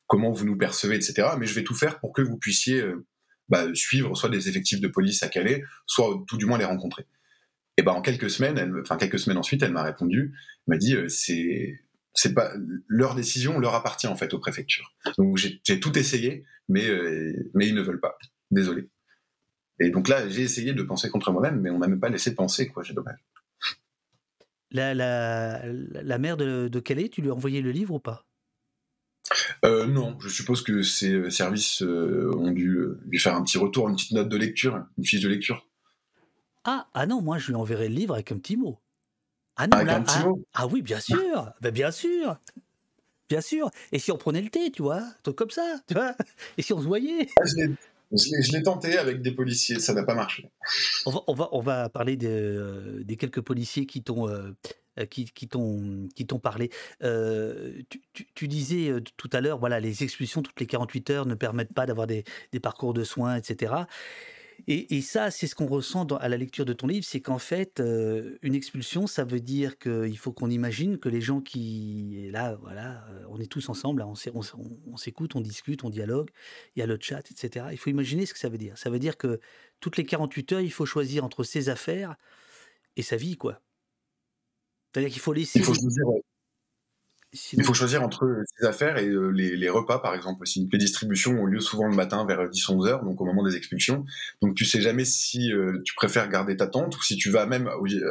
comment vous nous percevez, etc. Mais je vais tout faire pour que vous puissiez euh, bah, suivre soit des effectifs de police à Calais, soit tout du moins les rencontrer. Et ben en quelques semaines, enfin quelques semaines ensuite, elle m'a répondu, m'a dit c'est c'est pas leur décision leur appartient en fait aux préfectures. Donc j'ai tout essayé, mais mais ils ne veulent pas. Désolé. Et donc là, j'ai essayé de penser contre moi-même, mais on m'a même pas laissé penser, quoi. J'ai dommage. La, la, la mère de, de Calais, tu lui as envoyé le livre ou pas? Non, je suppose que ces services ont dû lui faire un petit retour, une petite note de lecture, une fiche de lecture. Ah, ah non, moi je lui enverrai le livre avec un petit mot. Ah non, Avec là, un petit ah, mot ah oui, bien sûr, ben bien sûr, bien sûr. Et si on prenait le thé, tu vois, un truc comme ça, tu vois, et si on se voyait? Ah, Je je l'ai tenté avec des policiers, ça n'a pas marché. On va, parler euh, des quelques policiers qui t'ont euh, euh, qui, qui parlé. Tu, disais tout à l'heure, voilà, les expulsions toutes les 48 heures ne permettent pas d'avoir des parcours de soins, etc. Et, ça, c'est ce qu'on ressent à la lecture de ton livre, c'est qu'en fait, euh, une expulsion, ça veut dire qu'il faut qu'on imagine que les gens qui, là, voilà, euh, on est tous ensemble, on s'écoute, on discute, on dialogue, il y a le chat, etc. Il faut imaginer ce que ça veut dire. Ça veut dire que toutes les 48 heures, il faut choisir entre ses affaires et sa vie, quoi. C'est-à-dire qu'il faut laisser. Il faut choisir, il faut choisir entre ses affaires et euh, les, les repas, par exemple, aussi. Les distributions ont lieu souvent le matin vers 10-11 heures, donc au moment des expulsions. Donc tu sais jamais si euh, tu préfères garder ta tente ou si tu vas même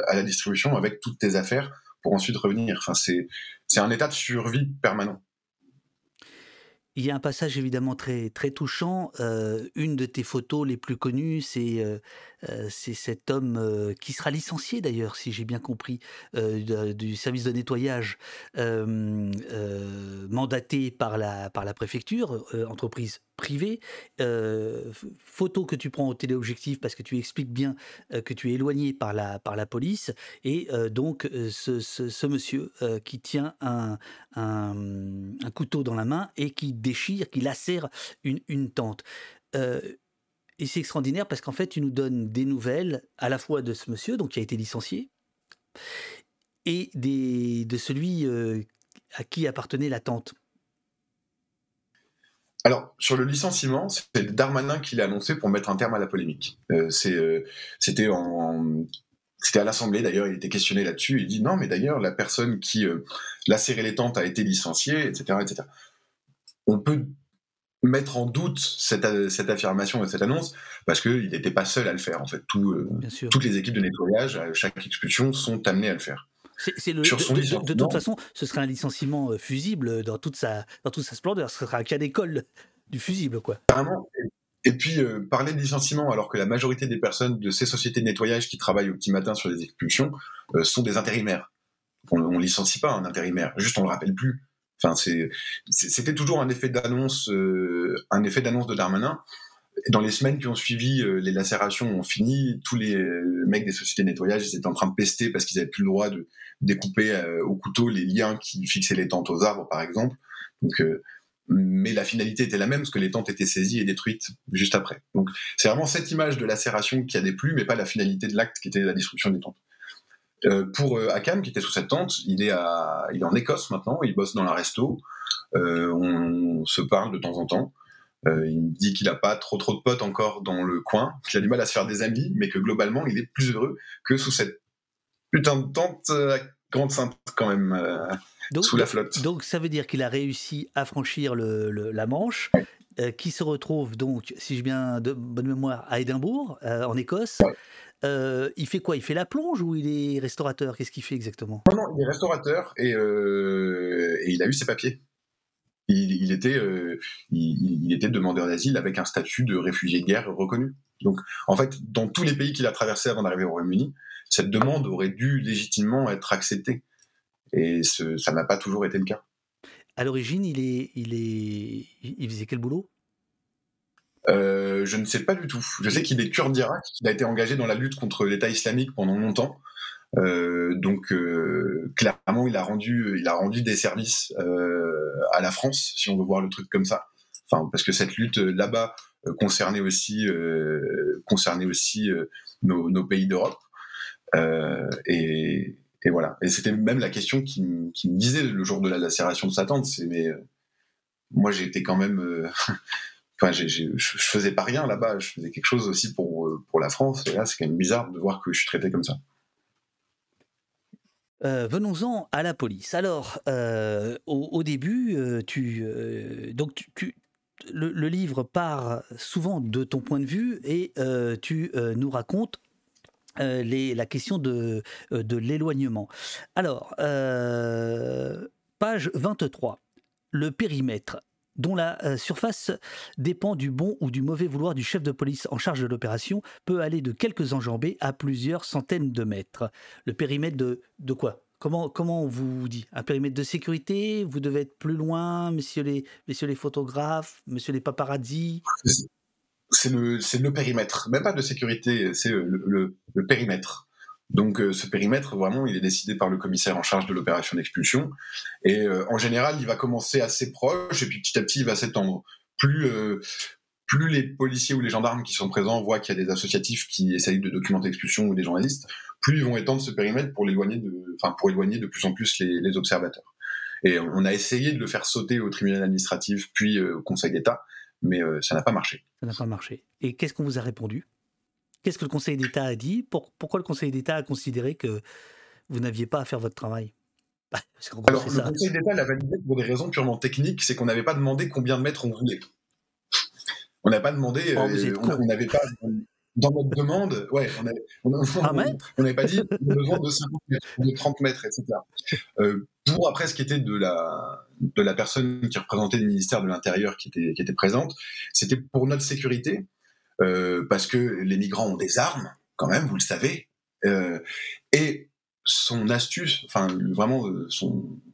à la distribution avec toutes tes affaires pour ensuite revenir. Enfin, c'est c'est un état de survie permanent. Il y a un passage évidemment très, très touchant. Euh, une de tes photos les plus connues, c'est euh, euh, c'est cet homme qui sera licencié d'ailleurs, si j'ai bien compris, du service de nettoyage, mandaté par la, par la préfecture, entreprise privée. Photo que tu prends au téléobjectif parce que tu expliques bien que tu es éloigné par la, par la police. Et donc, ce, ce- monsieur qui tient un, un, un couteau dans la main et qui déchire, qui lacère une, une tente. Et c'est extraordinaire parce qu'en fait, tu nous donnes des nouvelles à la fois de ce monsieur, donc qui a été licencié, et de celui euh, à qui appartenait la tente. Alors, sur le licenciement, c'est Darmanin qui l'a annoncé pour mettre un terme à la polémique. Euh, euh, c'était à l'Assemblée d'ailleurs, il était questionné là-dessus. Il dit non, mais d'ailleurs, la personne qui l'a serré les tentes a été licenciée, etc., etc. On peut mettre en doute cette, cette affirmation et cette annonce parce qu'il n'était pas seul à le faire. En fait, Tout, euh, toutes les équipes de nettoyage, à chaque expulsion, sont amenées à le faire. Le, Sur de, son de- de- toute façon, ce sera un licenciement euh, fusible dans toute sa, dans toute sa splendeur. Ce sera un cas d'école du fusible, quoi. Carrément. Et puis, euh, parler de licenciement alors que la majorité des personnes de ces sociétés de nettoyage qui travaillent au petit matin sur les expulsions euh, sont des intérimaires. On, on licencie pas un intérimaire, juste on le rappelle plus. Enfin, c'était toujours un effet d'annonce, euh, un effet d'annonce de Darmanin. Et dans les semaines qui ont suivi, euh, les lacérations ont fini. Tous les euh, mecs des sociétés de nettoyage ils étaient en train de pester parce qu'ils avaient plus le droit de découper euh, au couteau les liens qui fixaient les tentes aux arbres, par exemple. Donc, euh, mais la finalité était la même, parce que les tentes étaient saisies et détruites juste après. Donc c'est vraiment cette image de lacération qui a déplu, mais pas la finalité de l'acte qui était la destruction des tentes. Euh, pour euh, Akam, qui était sous cette tente, il est, à, il est en Écosse maintenant, il bosse dans la resto, euh, on se parle de temps en temps. Euh, il me dit qu'il n'a pas trop trop de potes encore dans le coin, qu'il a du mal à se faire des amis, mais que globalement il est plus heureux que sous cette putain de tente à Grande Sainte quand même, Donc, sous la flotte. donc ça veut dire qu'il a réussi à franchir le- le- la Manche, euh, qui se retrouve donc, si j'ai bien de bonne mémoire, à Édimbourg, en Écosse. Ouais. Euh, il fait quoi? Il fait la plonge ou il est restaurateur? Qu'est-ce qu'il fait exactement? Non, non, il est restaurateur et, euh, et il a eu ses papiers. Il, il était, euh, il, il était demandeur d'asile avec un statut de réfugié de guerre reconnu. Donc, en fait, dans tous les pays qu'il a traversés avant d'arriver au Royaume-Uni, cette demande aurait dû légitimement être acceptée. Et ce- ça n'a pas toujours été le cas. À l'origine, il est, il est, il faisait quel boulot? Euh, je ne sais pas du tout. Je sais qu'il est kurde d'Irak, qu'il a été engagé dans la lutte contre l'État islamique pendant longtemps. Euh, donc euh, clairement, il a rendu, il a rendu des services euh, à la France, si on veut voir le truc comme ça. Enfin, parce que cette lutte euh, là-bas concernait aussi, concernait aussi nos, nos pays d'Europe. Et, et voilà. Et c'était même la question qui, qui me disait le jour de la lacération de sa tante, c'est mais moi j'étais quand même enfin, j'ai- je faisais pas rien là-bas, je faisais quelque chose aussi pour, euh, pour la France. Et là, c'est quand même bizarre de voir que je suis traité comme ça. Euh, Venons-en à la police. Alors, euh, au, début, tu, donc tu, le, livre part souvent de ton point de vue et tu nous racontes les, la question de, de l'éloignement. Alors, page 23, le périmètre. Dont la euh, surface dépend du bon ou du mauvais vouloir du chef de police en charge de l'opération, peut aller de quelques enjambées à plusieurs centaines de mètres. Le périmètre de, de quoi? Comment, comment on vous dit? Un périmètre de sécurité? Vous devez être plus loin, messieurs les, messieurs les photographes, messieurs les paparazzi? C'est le, le, périmètre, même pas de sécurité, c'est le, le, périmètre. Donc euh, ce périmètre, vraiment, il est décidé par le commissaire en charge de l'opération d'expulsion. Et euh, en général, il va commencer assez proche, et puis petit à petit, il va s'étendre. Plus, euh, plus les policiers ou les gendarmes qui sont présents voient qu'il y a des associatifs qui essayent de documenter l'expulsion ou des journalistes, plus ils vont étendre ce périmètre pour éloigner de, plus en plus les, observateurs. Et on a essayé de le faire sauter au tribunal administratif, puis au Conseil d'État, mais ça n'a pas marché. Ça n'a pas marché. Et qu'est-ce qu'on vous a répondu? Qu'est-ce que le Conseil d'État a dit? Pourquoi le Conseil d'État a considéré que vous n'aviez pas à faire votre travail? Bah, Alors, le Conseil d'État l'a validé pour des raisons purement techniques, c'est qu'on n'avait pas demandé combien de mètres on voulait. On n'a pas demandé, oh, euh, on n'avait pas, dans notre demande, ouais, on n'avait pas dit besoin de 50 mètres, de 30 mètres, etc. Euh, pour après ce qui était de la, de la personne qui représentait le ministère de l'Intérieur qui était, qui était présente, c'était pour notre sécurité, euh, parce que les migrants ont des armes, quand même, vous le savez. Euh, et son astuce, enfin vraiment euh,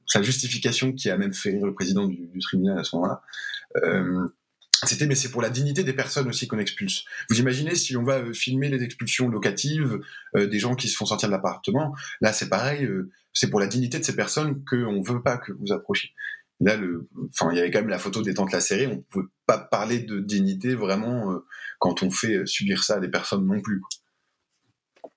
sa justification qui a même fait rire le président du, tribunal à ce moment-là, c'était mais c'est pour la dignité des personnes aussi qu'on expulse. Vous imaginez si on va filmer les expulsions locatives des gens qui se font sortir de l'appartement, là c'est pareil, c'est pour la dignité de ces personnes qu'on veut pas que vous approchiez. Là, enfin, il y avait quand même la photo des tentes lacérées. On pouvait pas parler de dignité vraiment euh, quand on fait subir ça à des personnes non plus.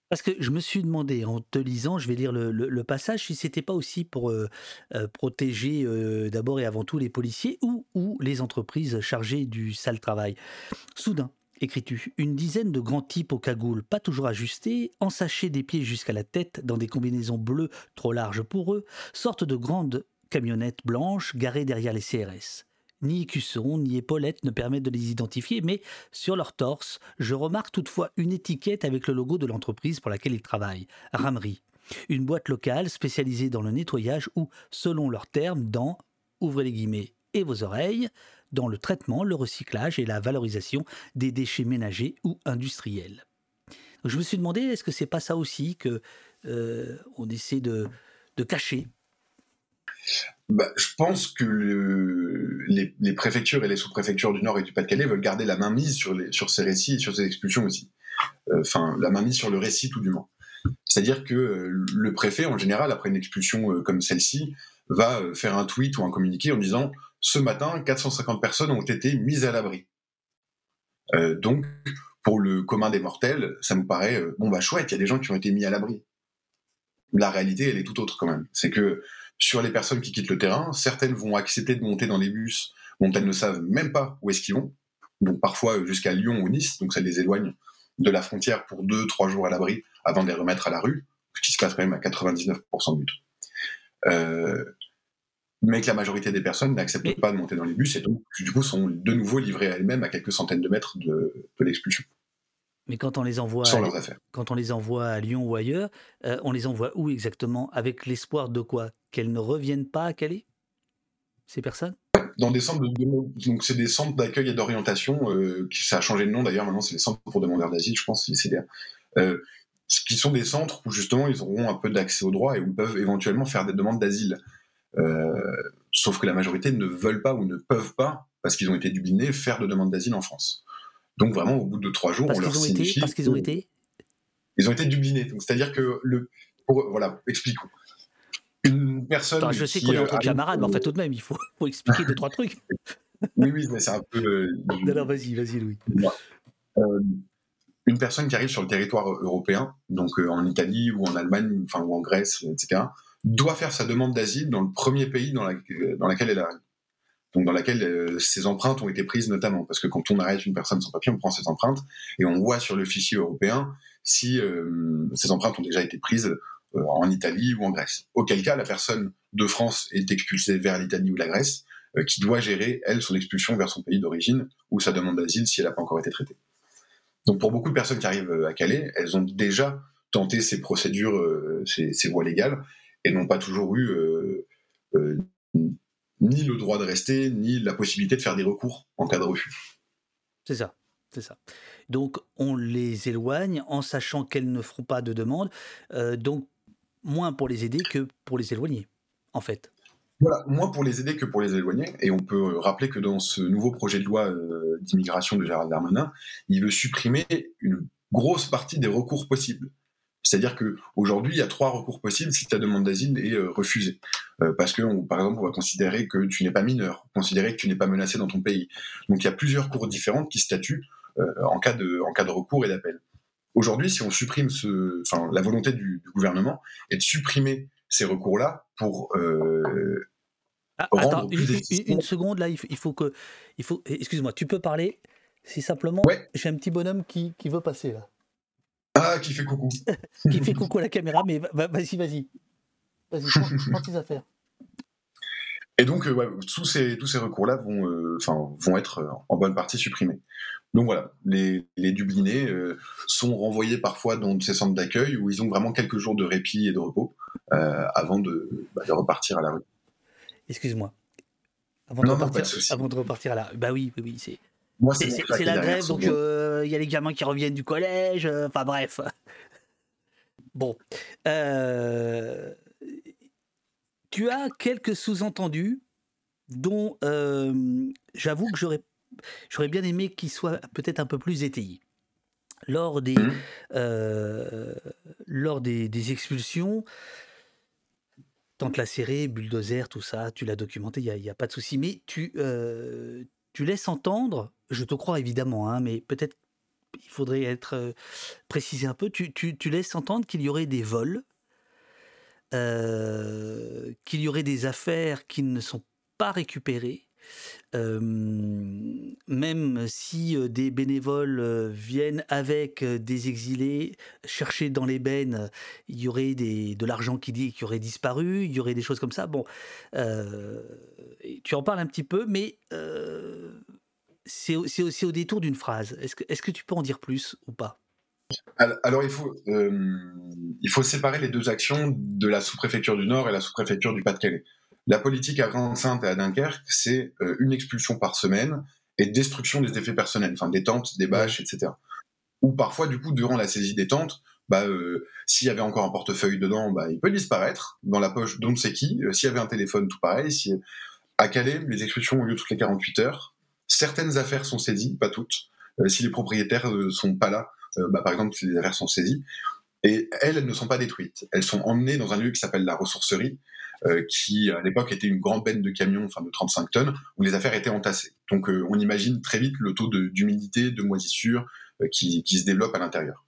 Parce que je me suis demandé, en te lisant, je vais lire le, passage, si c'était pas aussi pour euh, euh, protéger d'abord et avant tout les policiers ou, ou les entreprises chargées du sale travail. Soudain, écris-tu, une dizaine de grands types aux cagoules, pas toujours ajustés, ensachés des pieds jusqu'à la tête dans des combinaisons bleues trop larges pour eux, sortent de grandes camionnettes blanches garées derrière les CRS. Ni écusson, ni épaulette ne permettent de les identifier, mais sur leur torse, je remarque toutefois une étiquette avec le logo de l'entreprise pour laquelle ils travaillent, Ramerie. Une boîte locale spécialisée dans le nettoyage ou, selon leurs termes, dans, ouvrez les guillemets et vos oreilles, dans le traitement, le recyclage et la valorisation des déchets ménagers ou industriels. je me suis demandé, est-ce que c'est pas ça aussi que euh, on essaie de cacher bah, je pense que les, préfectures et les sous-préfectures du Nord et du Pas-de-Calais veulent garder la main mise sur, ces récits et sur ces expulsions aussi. Euh, enfin, la main mise sur le récit tout du moins. C'est-à-dire que euh, le préfet, en général, après une expulsion euh, comme celle-ci, va faire un tweet ou un communiqué en disant ce matin, 450 personnes ont été mises à l'abri. donc, pour le commun des mortels, ça nous paraît bon bah chouette, il y a des gens qui ont été mis à l'abri. La réalité, elle est tout autre quand même. C'est que sur les personnes qui quittent le terrain, certaines vont accepter de monter dans les bus dont elles ne savent même pas où est-ce qu'ils vont, donc parfois jusqu'à Lyon ou Nice, donc ça les éloigne de la frontière pour deux, trois jours à l'abri avant de les remettre à la rue, ce qui se passe quand même à 99% du temps. Euh, mais que la majorité des personnes n'acceptent pas de monter dans les bus et donc du coup sont de nouveau livrées à elles-mêmes à quelques centaines de mètres de l'expulsion. Mais quand on les envoie, à, quand on les envoie à Lyon ou ailleurs, euh, on les envoie où exactement? Avec l'espoir de quoi? Qu'elles ne reviennent pas à Calais? Ces personnes? Dans des centres de, donc c'est des centres d'accueil et d'orientation. Euh, ça a changé de nom d'ailleurs. Maintenant, c'est les centres pour demandeurs d'asile, je pense, les CDA. Euh, qui sont des centres où justement ils auront un peu d'accès aux droits et où ils peuvent éventuellement faire des demandes d'asile. Euh, sauf que la majorité ne veulent pas ou ne peuvent pas, parce qu'ils ont été dublinés, faire de demandes d'asile en France. Donc vraiment, au bout de trois jours, on leur signifie. parce qu'ils ont été Ils ont été dublinés. c'est-à-dire que le. voilà, expliquons. Une personne. je sais qu'on est entre euh, camarades, mais en fait, tout de même, il faut, expliquer deux, trois trucs. oui, oui, mais c'est un peu. Euh, vas-y, vas-y, Louis. Euh, une personne qui arrive sur le territoire européen, donc en Italie ou en Allemagne, enfin, ou en Grèce, etc., doit faire sa demande d'asile dans le premier pays dans, la, dans lequel elle arrive donc dans laquelle euh, ces empreintes ont été prises notamment, parce que quand on arrête une personne sans papier, on prend ses empreintes et on voit sur le fichier européen si euh, ces empreintes ont déjà été prises euh, en Italie ou en Grèce. Auquel cas, la personne de France est expulsée vers l'Italie ou la Grèce, qui doit gérer, elle, son expulsion vers son pays d'origine ou sa demande d'asile si elle n'a pas encore été traitée. Donc pour beaucoup de personnes qui arrivent à Calais, elles ont déjà tenté ces procédures, ces, ces, voies légales, et n'ont pas toujours eu ni le droit de rester, ni la possibilité de faire des recours en cas de refus. C'est ça, c'est ça. Donc on les éloigne en sachant qu'elles ne feront pas de demande, euh, donc moins pour les aider que pour les éloigner, en fait. Voilà, moins pour les aider que pour les éloigner. Et on peut rappeler que dans ce nouveau projet de loi euh, d'immigration de Gérald Darmanin, il veut supprimer une grosse partie des recours possibles. C'est-à-dire qu'aujourd'hui, il y a trois recours possibles si ta demande d'asile est euh, refusée. Euh, parce que, par exemple, on va considérer que tu n'es pas mineur, considérer que tu n'es pas menacé dans ton pays. Donc il y a plusieurs cours différentes qui statuent en, cas de, en cas de recours et d'appel. Aujourd'hui, si on supprime ce, enfin, la volonté du, gouvernement est de supprimer ces recours-là pour ah, attends, une, seconde là, il faut, que, il faut, excuse-moi, tu peux parler si simplement j'ai un petit bonhomme qui, qui, veut passer là. Ah, qui fait coucou. qui fait coucou à la caméra, mais vas-y, vas-y, vas-y, prends, tes affaires. Et donc, euh, tous ces, tous ces recours-là vont, euh, vont être euh, en bonne partie supprimés. Donc voilà, les, les Dublinés sont renvoyés parfois dans ces centres d'accueil où ils ont vraiment quelques jours de répit et de repos avant de, bah, de repartir à la rue. Excuse-moi. Avant, de repartir, avant de repartir à la. Bah oui, oui, oui, c'est. c'est la grève, donc euh, il y a les gamins qui reviennent du collège. Euh, enfin bref. Bon. Euh, tu as quelques sous-entendus dont j'avoue que j'aurais j'aurais bien aimé qu'ils soient peut-être un peu plus étayés. Lors des, mmh. lors des, des expulsions, tant que la série, bulldozer, tout ça, tu l'as documenté, il n'y a, pas de souci. Mais tu, euh, tu laisses entendre, je te crois évidemment, hein, mais peut-être il faudrait être euh, précisé un peu, tu, tu, laisses entendre qu'il y aurait des vols, euh, qu'il y aurait des affaires qui ne sont pas récupérées, même si des bénévoles viennent avec des exilés chercher dans les il y aurait de l'argent qui, qui aurait disparu, il y aurait des choses comme ça. Bon, tu en parles un petit peu, mais c'est aussi au détour d'une phrase. Est-ce que, tu peux en dire plus ou pas? Alors, il faut séparer les deux actions de la sous-préfecture du Nord et la sous-préfecture du Pas-de-Calais. La politique à Grande-Sainte et à Dunkerque, c'est euh, une expulsion par semaine et destruction des effets personnels, enfin des tentes, des bâches, etc. Ou parfois, du coup, durant la saisie des tentes, bah, euh, s'il y avait encore un portefeuille dedans, bah, il peut disparaître dans la poche d'on ne sait qui. Euh, s'il y avait un téléphone, tout pareil. Si, à Calais, les expulsions ont lieu toutes les 48 heures. Certaines affaires sont saisies, pas toutes. si les propriétaires ne sont pas là, bah, par exemple, si les affaires sont saisies, et elles, elles ne sont pas détruites. Elles sont emmenées dans un lieu qui s'appelle la ressourcerie, qui à l'époque était une grande benne de camions, enfin de 35 tonnes, où les affaires étaient entassées. Donc euh, on imagine très vite le taux d'humidité, de, moisissure euh, qui, qui, se développe à l'intérieur.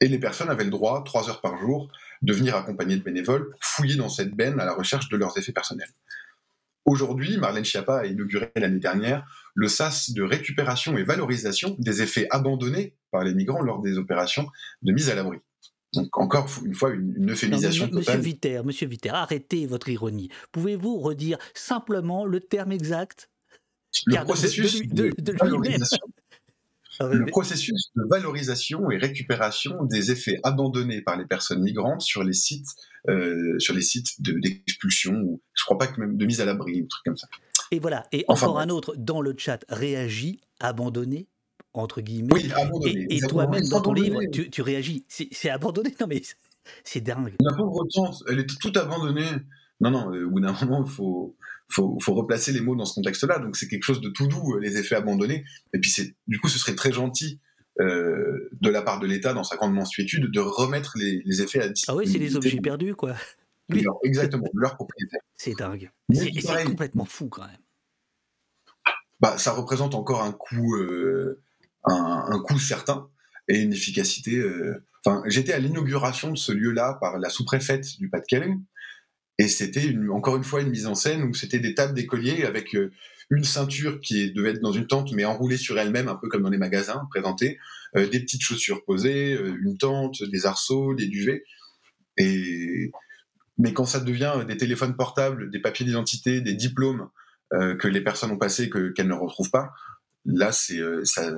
Et les personnes avaient le droit, trois heures par jour, de venir accompagner de bénévoles pour fouiller dans cette benne à la recherche de leurs effets personnels. Aujourd'hui, Marlène Schiappa a inauguré l'année dernière le SAS de récupération et valorisation des effets abandonnés par les migrants lors des opérations de mise à l'abri. Donc encore une fois, une, euphémisation Monsieur Viter, Monsieur Viter, arrêtez votre ironie. Pouvez-vous redire simplement le terme exact? Le processus de, valorisation. Ah le processus de valorisation et récupération des effets abandonnés par les personnes migrantes sur les sites, euh, sur les sites d'expulsion ou je crois pas que même de mise à l'abri, un truc comme ça. Et voilà. Et encore un autre dans le chat réagit abandonné entre guillemets. Oui, abandonné. Et, toi-même, dans ton livre, tu, réagis. C'est abandonné Non, mais c'est dingue. La pauvre tante, elle est toute abandonnée. Non, non, au bout d'un moment, il faut, faut, faut, replacer les mots dans ce contexte-là. Donc, c'est quelque chose de tout doux, les effets abandonnés. Et puis, du coup, ce serait très gentil euh, de la part de l'État, dans sa grande mensuétude, de remettre les, les effets à. Ah oui, c'est les objets perdus, quoi. exactement, de leur propriétaire. C'est dingue. C'est complètement fou, quand même. Bah, ça représente encore un coût. Euh, un, coût certain et une efficacité. Euh, enfin, j'étais à l'inauguration de ce lieu-là par la sous-préfète du Pas-de-Calais, et c'était encore une fois une mise en scène où c'était des tables d'écoliers avec euh, une ceinture qui devait être dans une tente mais enroulée sur elle-même, un peu comme dans les magasins présentés, euh, des petites chaussures posées, une tente, des arceaux, des duvets. Et mais quand ça devient des téléphones portables, des papiers d'identité, des diplômes que les personnes ont passés qu'elles ne retrouvent pas, là c'est ça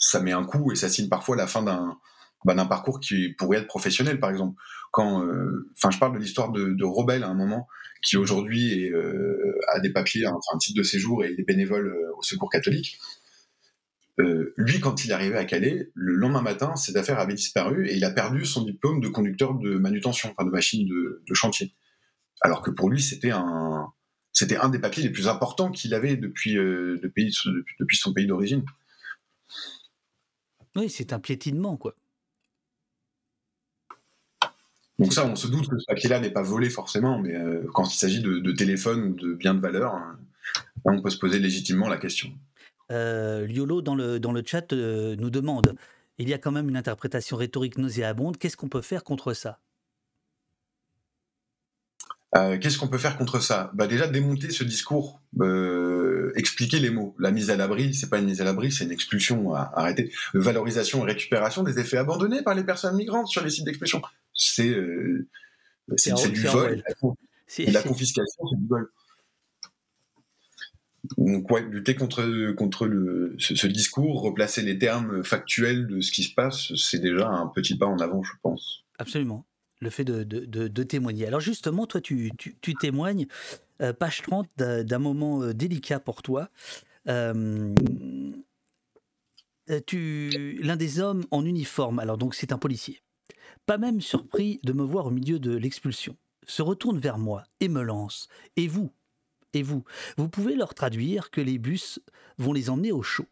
ça met un coup et ça signe parfois la fin d'un bah, parcours qui pourrait être professionnel, par exemple. quand, enfin, je parle de l'histoire de, Robel à un moment, qui aujourd'hui a des papiers, un titre de séjour et est bénévole au Secours catholique. lui, quand il est arrivé à Calais, le lendemain matin, cette affaire avait disparu et il a perdu son diplôme de conducteur de manutention, enfin de machine de, chantier. Alors que pour lui, c'était un, c'était un des papiers les plus importants qu'il avait depuis, depuis son pays d'origine. Oui, c'est un piétinement, quoi. Donc ça, on se doute que ce papier-là n'est pas volé forcément, mais euh, quand il s'agit de, téléphone ou de biens de valeur, hein, on peut se poser légitimement la question. Euh, Liolo, dans le, dans le chat, euh, nous demande, il y a quand même une interprétation rhétorique nauséabonde, qu'est-ce qu'on peut faire contre ça? Euh, qu'est-ce qu'on peut faire contre ça? Bah Déjà démonter ce discours, euh, expliquer les mots. La mise à l'abri, c'est pas une mise à l'abri, c'est une expulsion à arrêter. Valorisation et récupération des effets abandonnés par les personnes migrantes sur les sites d'expulsion. C'est euh, c'est du vol. Et la confiscation, c'est du vol. Donc ouais, lutter contre contre le, ce, ce, discours, replacer les termes factuels de ce qui se passe, c'est déjà un petit pas en avant, je pense. Absolument le fait de, témoigner. Alors justement, toi, tu, témoignes, euh, page 30, d'un moment euh, délicat pour toi. Euh, l'un des hommes en uniforme, alors donc c'est un policier, pas même surpris de me voir au milieu de l'expulsion, se retourne vers moi et me lance. Et vous Et vous Vous pouvez leur traduire que les bus vont les emmener au chaud,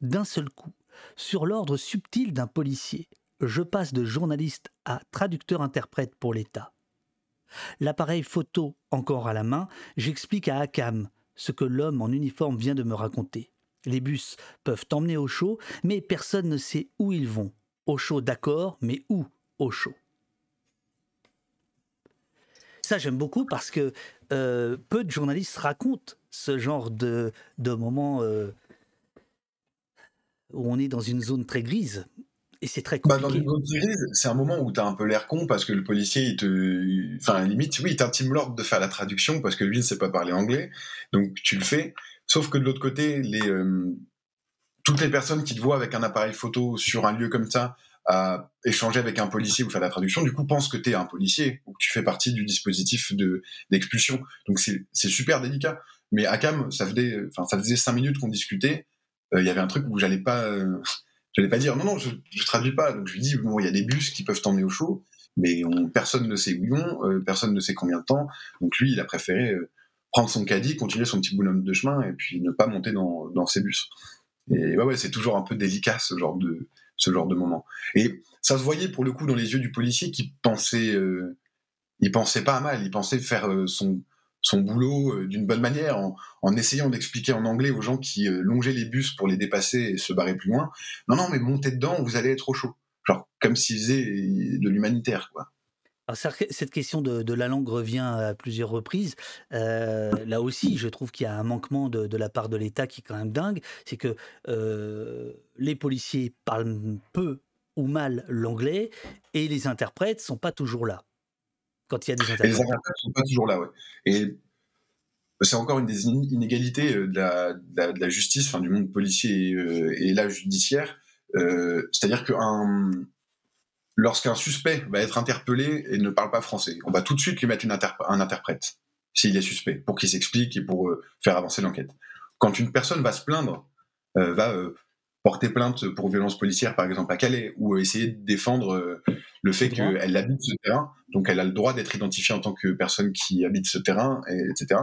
d'un seul coup, sur l'ordre subtil d'un policier je passe de journaliste à traducteur-interprète pour l'État. L'appareil photo encore à la main, j'explique à Akam ce que l'homme en uniforme vient de me raconter. Les bus peuvent emmener au chaud, mais personne ne sait où ils vont. Au chaud, d'accord, mais où au chaud? Ça, j'aime beaucoup parce que euh, peu de journalistes racontent ce genre de, moments euh, où on est dans une zone très grise. Et c'est très bah, compliqué. c'est un moment où tu as un peu l'air con parce que le policier, il te. Enfin, limite, oui, il t'intime l'ordre de faire la traduction parce que lui ne sait pas parler anglais. Donc, tu le fais. Sauf que de l'autre côté, les, euh, toutes les personnes qui te voient avec un appareil photo sur un lieu comme ça, à échanger avec un policier ou faire la traduction, du coup, pensent que tu es un policier ou que tu fais partie du dispositif d'expulsion. Donc, c'est super délicat. Mais à Cam, ça faisait, ça faisait cinq minutes qu'on discutait. Euh, il y avait un truc où j'allais pas. Euh, je pas dire non, non, je, ne traduis pas. Donc je lui dis bon, il y a des bus qui peuvent t'emmener au chaud, mais personne ne sait où ils vont, euh, personne ne sait combien de temps. Donc lui, il a préféré euh, prendre son caddie, continuer son petit bonhomme de chemin et puis ne pas monter dans, dans ces bus. Et ouais, ouais, c'est toujours un peu délicat ce genre de ce genre de moment. Et ça se voyait pour le coup dans les yeux du policier qui pensait, euh, il pensait pas mal, il pensait faire son son boulot euh, d'une bonne manière en, essayant d'expliquer en anglais aux gens qui euh, longeaient les bus pour les dépasser et se barrer plus loin. Non, non, mais montez dedans, vous allez être au chaud. Genre comme s'ils faisaient de l'humanitaire, quoi. cette question de, la langue revient à plusieurs reprises. Euh, là aussi, je trouve qu'il y a un manquement de, la part de l'État qui est quand même dingue. C'est que les policiers parlent peu ou mal l'anglais et les interprètes sont pas toujours là quand il y a des interprètes. les interprètes sont pas toujours là, ouais. Et c'est encore une des inégalités euh, de la, de la, justice, enfin, du monde policier et, euh, et là judiciaire. Euh, c'est-à-dire que lorsqu'un suspect va être interpellé et ne parle pas français, on va tout de suite lui mettre une un interprète s'il est suspect, pour qu'il s'explique et pour faire avancer l'enquête. Quand une personne va se plaindre, va porter plainte pour violence policière, par exemple, à Calais, ou essayer de défendre euh, le fait qu'elle habite ce terrain, donc elle a le droit d'être identifiée en tant que personne qui habite ce terrain, etc.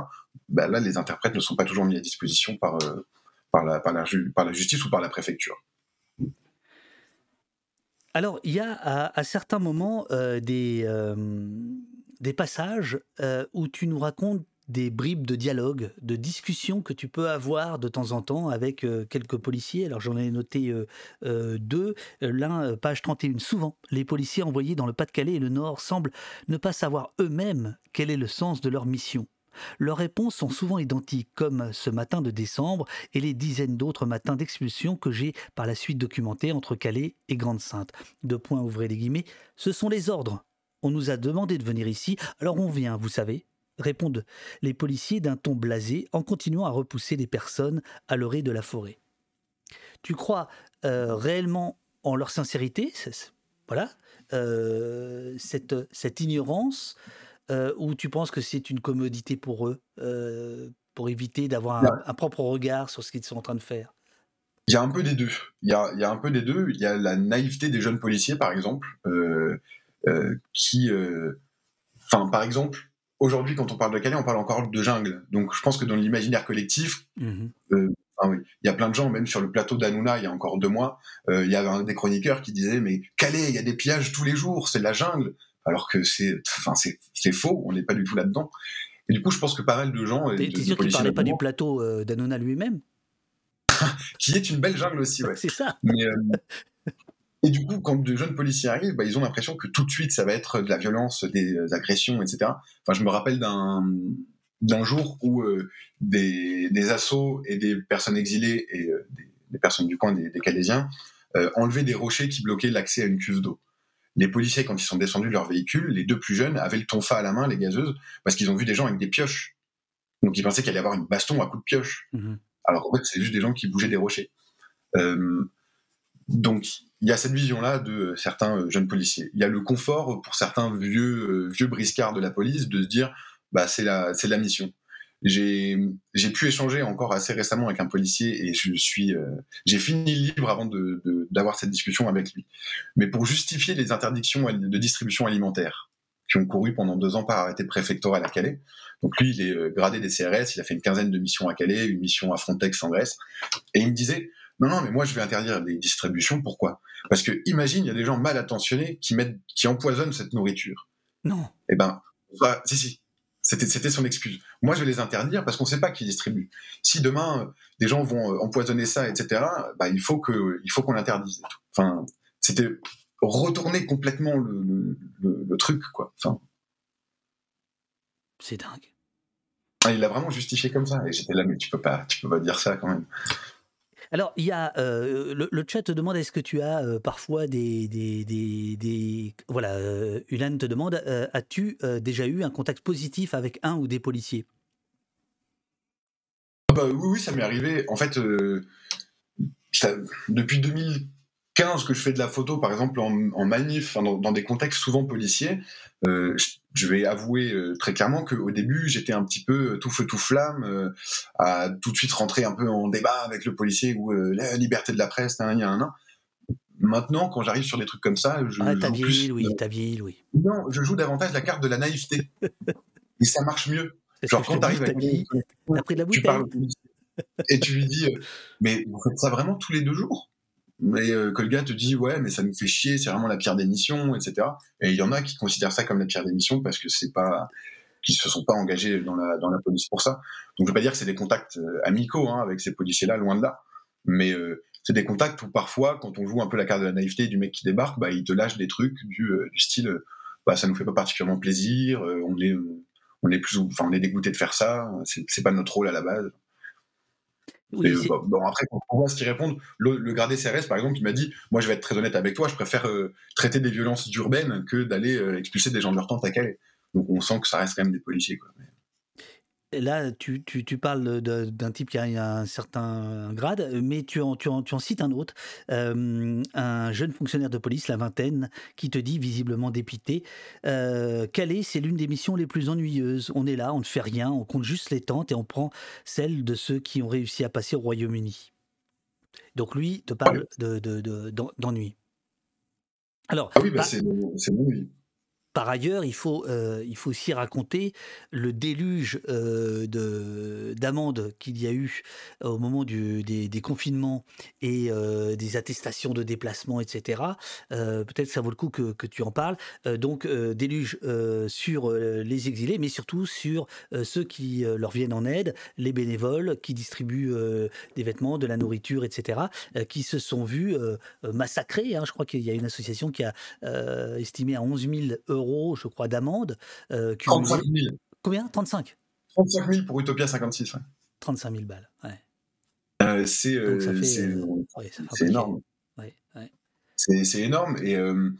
Bah là, les interprètes ne sont pas toujours mis à disposition par, euh, par, la, par, la, par la justice ou par la préfecture. Alors, il y a à, certains moments euh, des, des passages où tu nous racontes des bribes de dialogue, de discussion que tu peux avoir de temps en temps avec euh, quelques policiers. Alors j'en ai noté euh, euh, deux. L'un, page 31. Souvent, les policiers envoyés dans le Pas-de-Calais et le Nord semblent ne pas savoir eux-mêmes quel est le sens de leur mission. Leurs réponses sont souvent identiques, comme ce matin de décembre et les dizaines d'autres matins d'expulsion que j'ai par la suite documentés entre Calais et Grande-Sainte. Deux points, ouvrez les guillemets. Ce sont les ordres. On nous a demandé de venir ici, alors on vient, vous savez répondent les policiers d'un ton blasé en continuant à repousser les personnes à l'orée de la forêt. Tu crois euh, réellement en leur sincérité voilà, cette, cette ignorance ou tu penses que c'est une commodité pour eux, pour éviter d'avoir un, propre regard sur ce qu'ils sont en train de faire? Il y a un peu des deux. Il y a, il y a un peu des deux. Il y a la naïveté des jeunes policiers, par exemple, qui, enfin, par exemple, aujourd'hui, quand on parle de Calais, on parle encore de jungle. Donc, je pense que dans l'imaginaire collectif, mmh il y a plein de gens, même sur le plateau d'Anouna, il y a encore deux mois, euh, il y avait un des chroniqueurs qui disait mais Calais, il y a des pillages tous les jours, c'est la jungle, alors que c'est, enfin c'est faux, on n'est pas du tout là-dedans. Et du coup, je pense que pas mal de gens. T'es sûr qu'il parlait pas du plateau euh, d'Anouna lui-même? Qui est une belle jungle aussi, ouais. c'est ça. Euh, et du coup, quand de jeunes policiers arrivent, bah, ils ont l'impression que tout de suite, ça va être de la violence, des agressions, etc. Enfin, je me rappelle d'un d'un jour où euh, des, des assauts et des personnes exilées et euh, des, personnes du coin, des, des Calaisiens, euh, enlevaient des rochers qui bloquaient l'accès à une cuve d'eau. Les policiers, quand ils sont descendus de leur véhicule, les deux plus jeunes avaient le tonfa à la main, les gazeuses, parce qu'ils ont vu des gens avec des pioches. Donc ils pensaient qu'il allait y avoir une baston à coups de pioche. Mmh Alors en fait, c'est juste des gens qui bougeaient des rochers. Donc il y a cette vision-là de certains jeunes policiers. Il y a le confort pour certains vieux, vieux briscards de la police de se dire bah, c'est la, c'est la mission. J'ai, j'ai pu échanger encore assez récemment avec un policier et je suis, euh, j'ai fini le livre avant de, d'avoir cette discussion avec lui. Mais pour justifier les interdictions de distribution alimentaire qui ont couru pendant deux ans par arrêté préfectoral à Calais. Donc lui, il est euh, gradé des CRS, il a fait une quinzaine de missions à Calais, une mission à Frontex en Grèce, et il me disait non, non, mais moi je vais interdire les distributions. Pourquoi? Parce que imagine, il y a des gens mal intentionnés qui mettent, qui empoisonnent cette nourriture. Non. Eh ben, si, si. C'était son excuse. Moi, je vais les interdire parce qu'on ne sait pas qui distribue. Si demain, euh, des gens vont euh, empoisonner ça, etc., bah, il faut que, il faut qu'on l'interdise. Enfin, c'était retourner complètement le, le, truc, quoi. Enfin, c'est dingue. Ah, il l'a vraiment justifié comme ça. Et j'étais là, mais tu peux pas, tu peux pas dire ça quand même. Alors, il y a euh, le, chat te demande est-ce que tu as euh, parfois des, des, voilà, euh, Ulan te demande as-tu déjà eu un contact positif avec un ou des policiers? Ah bah, oui, oui, ça m'est arrivé. En fait, depuis 2015 que je fais de la photo, par exemple en, manif, dans, des contextes souvent policiers, je vais avouer euh, très clairement qu'au début, j'étais un petit peu euh, tout feu tout flamme, euh, à tout de suite rentrer un peu en débat avec le policier ou la liberté de la presse, un, un, un. Maintenant, quand j'arrive sur des trucs comme ça, je ah, ta vie, oui, ta vie, oui. Non, je joue davantage la carte de la naïveté. et ça marche mieux. Genre quand t'arrives avec pris de la bouteille. tu parles et tu lui dis, mais vous faites ça vraiment tous les deux jours? Mais euh, gars te dit ouais mais ça nous fait chier c'est vraiment la pire des missions etc et il y en a qui considèrent ça comme la pire des missions parce que c'est pas qui se sont pas engagés dans la dans la police pour ça. Donc je veux pas dire que c'est des contacts euh, amicaux hein, avec ces policiers là loin de là. Mais euh, c'est des contacts où parfois quand on joue un peu la carte de la naïveté du mec qui débarque bah il te lâche des trucs du, du style bah ça nous fait pas particulièrement plaisir on est on est plus enfin on est dégoûté de faire ça c'est pas notre rôle à la base bon, après, quand on voit ce qu'ils répondent, le, le, gradé CRS, par exemple, il m'a dit Moi, je vais être très honnête avec toi, je préfère euh, traiter des violences urbaines que d'aller euh, expulser des gens de leur tente à Calais. Donc, on sent que ça reste quand même des policiers. Quoi là, tu, tu, parles d'un type qui a un certain grade, mais tu en, tu en, tu en cites un autre, euh, un jeune fonctionnaire de police, la vingtaine, qui te dit, visiblement dépité, euh, Calais, c'est l'une des missions les plus ennuyeuses. On est là, on ne fait rien, on compte juste les tentes et on prend celles de ceux qui ont réussi à passer au Royaume-Uni. Donc lui te parle d'ennui. De, Alors, ah oui, bah, c'est oui. Par ailleurs, il faut, euh, il faut aussi raconter le déluge euh, d'amendes qu'il y a eu au moment du, des, confinements et euh, des attestations de déplacement, etc. Peut-être ça vaut le coup que, que tu en parles. donc, déluge sur les exilés, mais surtout sur ceux qui leur viennent en aide, les bénévoles qui distribuent des vêtements, de la nourriture, etc., qui se sont vus massacrés. Hein. Je crois qu'il y a une association qui a estimé à 11 000 euros je crois, d'amende. Euh, 35 000. Combien? 35 35 000 pour Utopia 56. 35 000 balles, ouais. Euh, c'est euh, énorme. C'est énorme. Et euh,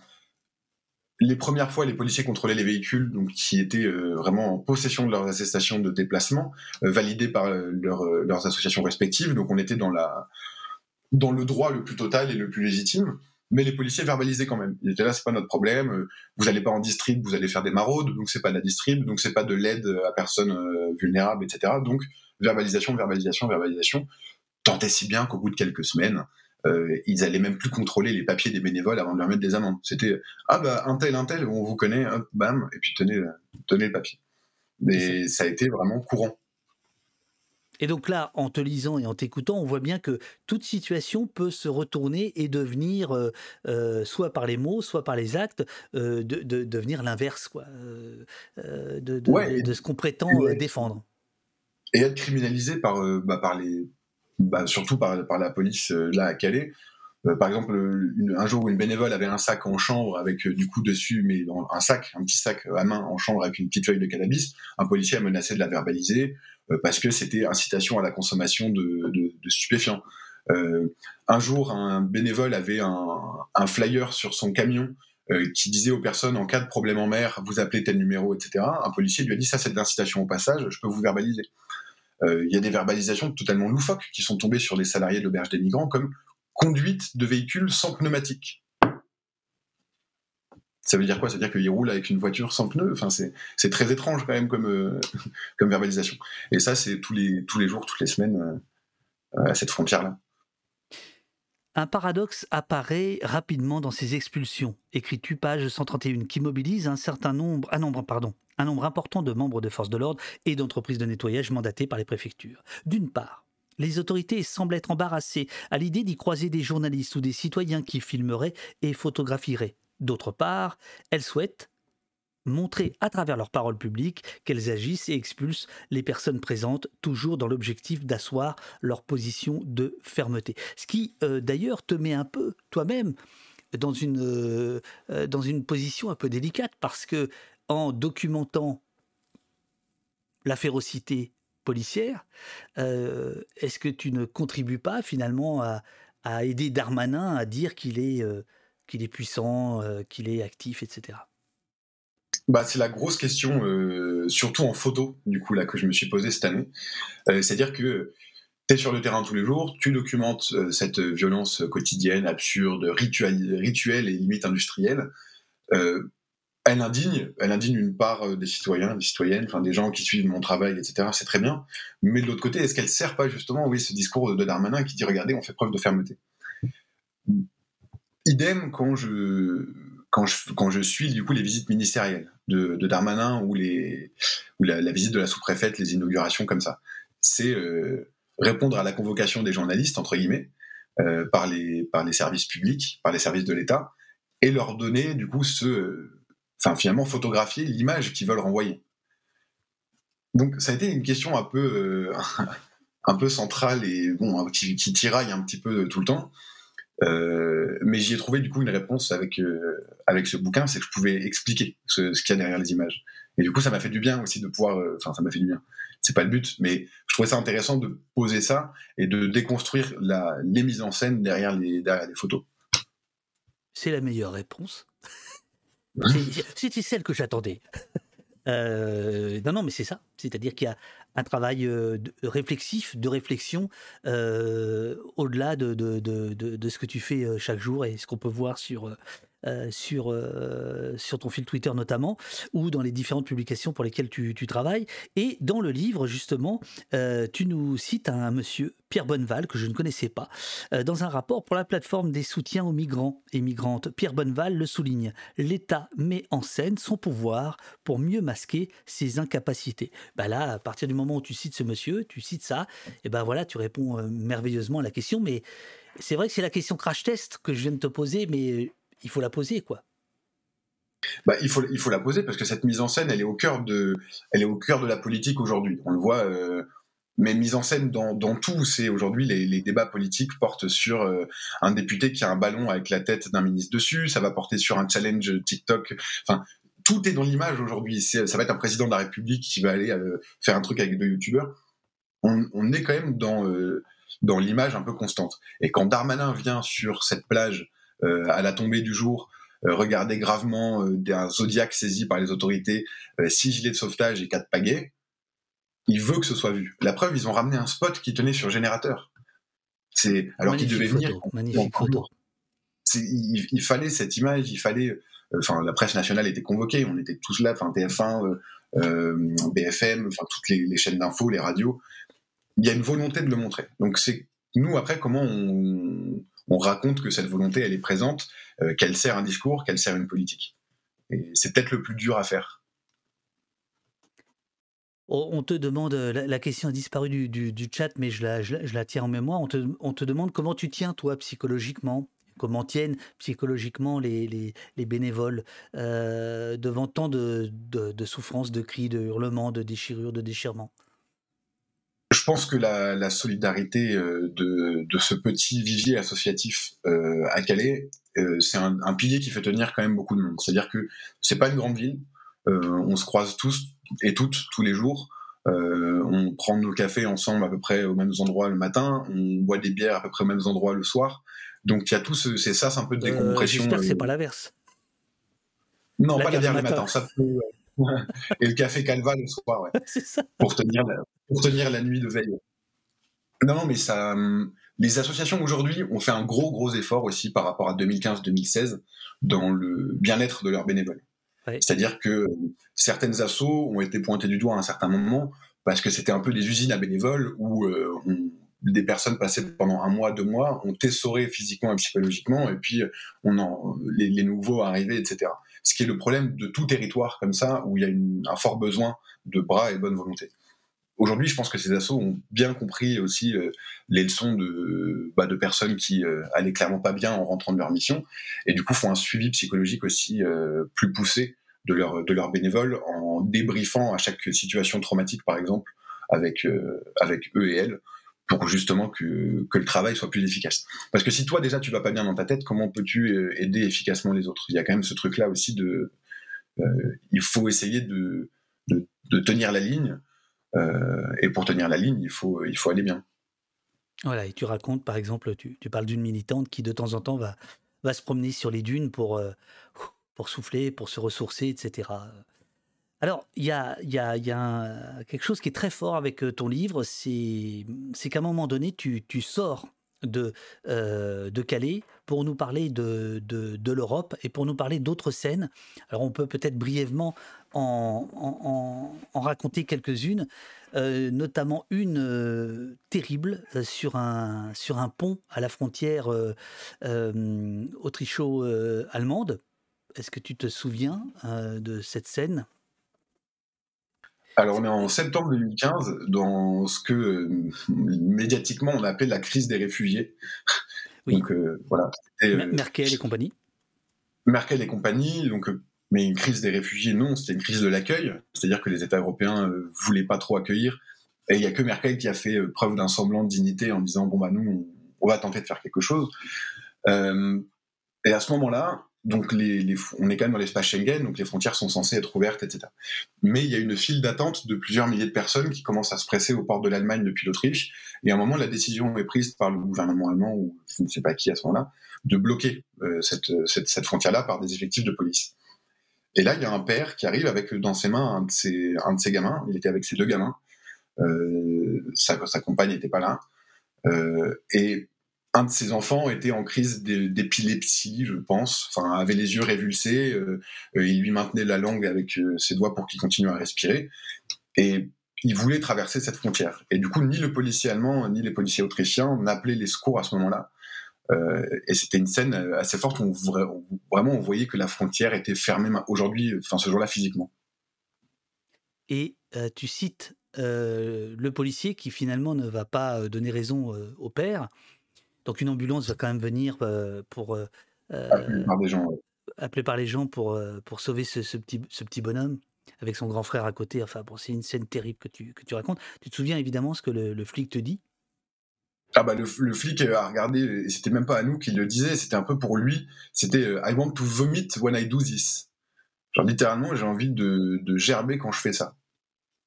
les premières fois, les policiers contrôlaient les véhicules donc, qui étaient vraiment en possession de leurs attestations de déplacement, validées par leurs associations respectives. Donc on était dans, la, dans le droit le plus total et le plus légitime. Mais les policiers verbalisaient quand même. Ils étaient là, c'est pas notre problème. Euh, vous allez pas en distrib, vous allez faire des maraudes, donc c'est pas de la distrib, donc c'est pas de l'aide à personnes euh, vulnérables, etc. Donc verbalisation, verbalisation, verbalisation. Tant et si bien qu'au bout de quelques semaines, euh, ils allaient même plus contrôler les papiers des bénévoles avant de leur mettre des amendes. C'était ah bah un tel, un tel, on vous connaît, bam, et puis tenez, tenez le papier. Mais ça a été vraiment courant. Et donc là, en te lisant et en t'écoutant, on voit bien que toute situation peut se retourner et devenir, euh, euh, soit par les mots, soit par les actes, de, devenir l'inverse, quoi, de, de, ce qu'on prétend défendre. Et être criminalisé par, bah, par les, bah, surtout par, par, la police euh, là à Calais. Euh, par exemple, un jour où une bénévole avait un sac en chambre avec euh, du coup dessus, mais dans un sac, un petit sac à main en chambre avec une petite feuille de cannabis, un policier a menacé de la verbaliser parce que c'était incitation à la consommation de, stupéfiants. un jour, un bénévole avait un, un flyer sur son camion qui disait aux personnes en cas de problème en mer, vous appelez tel numéro, etc. Un policier lui a dit ça c'est de l'incitation au passage, je peux vous verbaliser. Euh, il y a des verbalisations totalement loufoques qui sont tombées sur les salariés de l'auberge des migrants comme conduite de véhicules sans pneumatique. Ça veut dire quoi? Ça veut dire qu'ils roulent avec une voiture sans pneus? Enfin, C'est très étrange quand même comme, euh, comme verbalisation. Et ça, c'est tous les, tous les jours, toutes les semaines euh, à cette frontière-là. Un paradoxe apparaît rapidement dans ces expulsions, écrit-tu page 131, qui mobilise un certain nombre, un nombre, pardon, un nombre important de membres de forces de l'ordre et d'entreprises de nettoyage mandatées par les préfectures. D'une part, les autorités semblent être embarrassées à l'idée d'y croiser des journalistes ou des citoyens qui filmeraient et photographieraient. D'autre part, elles souhaitent montrer à travers leurs paroles publiques qu'elles agissent et expulsent les personnes présentes, toujours dans l'objectif d'asseoir leur position de fermeté. Ce qui, euh, d'ailleurs, te met un peu, toi-même, dans une, euh, euh, dans une position un peu délicate, parce que en documentant la férocité policière, est-ce que tu ne contribues pas finalement à, aider Darmanin à dire qu'il est, est puissant, qu'il est actif, etc. Bah, c'est la grosse question, euh, surtout en photo, du coup, là, que je me suis posée cette année. Euh, c'est-à-dire que tu es sur le terrain tous les jours, tu documentes euh, cette violence quotidienne, absurde, rituelle, rituelle et limite industrielle. Elle indigne, elle indigne une part des citoyens, des citoyennes, enfin des gens qui suivent mon travail, etc. C'est très bien. Mais de l'autre côté, est-ce qu'elle sert pas justement, oui, ce discours de Darmanin qui dit regardez, on fait preuve de fermeté. Idem quand je quand je, quand je suis du coup les visites ministérielles de, Darmanin ou, les, ou la, visite de la sous-préfète, les inaugurations comme ça. C'est euh, répondre à la convocation des journalistes, entre guillemets, euh, par, les, par les services publics, par les services de l'État, et leur donner du coup ce... Enfin finalement photographier l'image qu'ils veulent renvoyer. Donc ça a été une question un peu, euh, un peu centrale et bon, qui, qui, tiraille un petit peu tout le temps. Euh, mais j'y ai trouvé du coup une réponse avec euh, avec ce bouquin, c'est que je pouvais expliquer ce, qu'il y a derrière les images. Et du coup, ça m'a fait du bien aussi de pouvoir. Enfin, ça m'a fait du bien. C'est pas le but, mais je trouvais ça intéressant de poser ça et de déconstruire les mises en scène derrière les derrière les photos. C'est la meilleure réponse. C'était celle que j'attendais. Euh, non, non, mais c'est ça. C'est-à-dire qu'il y a un travail euh, réflexif, de réflexion, euh, au-delà de, de, de, de, ce que tu fais chaque jour et ce qu'on peut voir sur, euh, sur, euh, sur ton fil Twitter notamment, ou dans les différentes publications pour lesquelles tu, travailles. Et dans le livre, justement, euh, tu nous cites un monsieur, Pierre Bonneval, que je ne connaissais pas, dans un rapport pour la plateforme des soutiens aux migrants et migrantes. Pierre Bonneval le souligne, l'État met en scène son pouvoir pour mieux masquer ses incapacités. Bah là, à partir du moment où tu cites ce monsieur, tu cites ça, et ben voilà, tu réponds merveilleusement à la question, mais c'est vrai que c'est la question crash test que je viens de te poser, mais il faut la poser, quoi. Bah, il, faut, il faut la poser parce que cette mise en scène, elle est au cœur de, elle est au cœur de la politique aujourd'hui. On le voit, euh, mais mise en scène dans, tout. C'est aujourd'hui les, débats politiques portent sur euh, un député qui a un ballon avec la tête d'un ministre dessus. Ça va porter sur un challenge TikTok. Enfin, tout est dans l'image aujourd'hui. Ça va être un président de la République qui va aller euh, faire un truc avec deux youtubeurs. On, on est quand même dans dans l'image un peu constante. Et quand Darmanin vient sur cette plage à la tombée du jour, euh, regarder gravement euh, un Zodiac saisi par les autorités, six gilets de sauvetage et quatre pagaies, il veut que ce soit vu. La preuve, ils ont ramené un spot qui tenait sur générateur. C'est alors qu'il devait venir. Magnifique photo. il, fallait cette image, il fallait. Enfin, la presse nationale était convoquée, on était tous là, enfin TF1, BFM, enfin toutes les, chaînes d'infos, les radios. Il y a une volonté de le montrer. Donc c'est nous après comment on, on, raconte que cette volonté elle est présente, qu'elle sert un discours, qu'elle sert une politique. Et c'est peut-être le plus dur à faire. On te demande, la, question a disparu du, chat, mais je la, tiens en mémoire. On te, demande comment tu tiens, toi, psychologiquement, comment tiennent psychologiquement les, les, bénévoles euh, devant tant de, souffrances, de cris, de hurlements, de déchirures, de déchirements? Je pense que la, solidarité euh, de, de, ce petit vivier associatif euh, à Calais, c'est un, un, pilier qui fait tenir quand même beaucoup de monde. C'est-à-dire que c'est pas une grande ville, on se croise tous et toutes tous les jours. Euh, on prend nos cafés ensemble à peu près aux mêmes endroits le matin, on boit des bières à peu près aux mêmes endroits le soir. Donc il y a tout c'est ça, c'est un peu de euh, décompression. J'espère que c'est pas l'inverse. Non, pas la bière le matin. Ça et le café Calva le soir, ouais. ça. Pour tenir la, pour tenir la nuit de veille. Non, mais ça. Hum, les associations aujourd'hui ont fait un gros gros effort aussi par rapport à 2015-2016 dans le bien-être de leurs bénévoles. C'est-à-dire que certaines assos ont été pointées du doigt à un certain moment parce que c'était un peu des usines à bénévoles où euh, des personnes passées pendant un mois, deux mois, ont essoré physiquement et psychologiquement, et puis on en, les, nouveaux arrivaient, etc. Ce qui est le problème de tout territoire comme ça, où il y a un fort besoin de bras et de bonne volonté. Aujourd'hui, je pense que ces assos ont bien compris aussi euh, les leçons de, bah, de personnes qui euh, allaient clairement pas bien en rentrant de leur mission, et du coup font un suivi psychologique aussi euh, plus poussé de leurs bénévoles en débriefant à chaque situation traumatique, par exemple, avec avec eux et elles, pour justement que, que le travail soit plus efficace. Parce que si toi déjà tu vas pas bien dans ta tête, comment peux-tu aider efficacement les autres? Il y a quand même ce truc-là aussi de, il faut essayer de, de, tenir la ligne euh, et pour tenir la ligne, il faut, il faut aller bien. Voilà, et tu racontes, par exemple, tu, tu parles d'une militante qui de temps en temps va, va se promener sur les dunes pour, euh, pour souffler, pour se ressourcer, etc. Alors, il y a, quelque chose qui est très fort avec euh, ton livre, c'est qu'à un moment donné, tu, sors de, de Calais pour nous parler de, l'Europe et pour nous parler d'autres scènes. Alors on peut peut-être brièvement en, raconter quelques-unes, euh, notamment une euh, terrible euh, sur, un, sur un pont à la frontière autricho-allemande. Est-ce que tu te souviens de cette scène? Alors on est en septembre 2015 dans ce que médiatiquement on appelle la crise des réfugiés. Oui. Donc voilà. Merkel et compagnie. Merkel et compagnie, donc mais une crise des réfugiés, non, c'était une crise de l'accueil. C'est-à-dire que les États européens euh, voulaient pas trop accueillir. Et il y a que Merkel qui a fait euh, preuve d'un semblant de dignité en disant bon bah nous on, va tenter de faire quelque chose. Euh, et à ce moment-là, donc on est quand même dans l'espace Schengen, donc les frontières sont censées être ouvertes, etc. Mais il y a une file d'attente de plusieurs milliers de personnes qui commencent à se presser aux portes de l'Allemagne depuis l'Autriche. Et à un moment, la décision est prise par le gouvernement allemand ou je ne sais pas qui à ce moment-là de bloquer cette, cette, cette frontière-là par des effectifs de police. Et là, il y a un père qui arrive avec dans ses mains un de ses, un de ses gamins. Il était avec ses deux gamins. Euh, sa, compagne n'était pas là. Euh, et un de ses enfants était en crise d'épilepsie, je pense. Enfin, avait les yeux révulsés. Euh, il lui maintenait la langue avec ses doigts pour qu'il continue à respirer. Et il voulait traverser cette frontière. Et du coup, ni le policier allemand, ni les policiers autrichiens n'appelaient les secours à ce moment-là. Euh, et c'était une scène euh, assez forte où vraiment on voyait que la frontière était fermée aujourd'hui, enfin ce jour-là physiquement. Et euh, tu cites le policier qui finalement ne va pas donner raison au père. Donc une ambulance va quand même venir pour appelé par des gens, par les gens pour pour sauver ce, petit ce petit bonhomme avec son grand frère à côté. Enfin bon, c'est une scène terrible que tu que tu racontes. Tu te souviens évidemment ce que le flic te dit? Ah bah le, flic a regardé, c'était même pas à nous qu'il le disait, c'était un peu pour lui. C'était euh, I want to vomit when I do this. Genre littéralement, j'ai envie de, gerber quand je fais ça.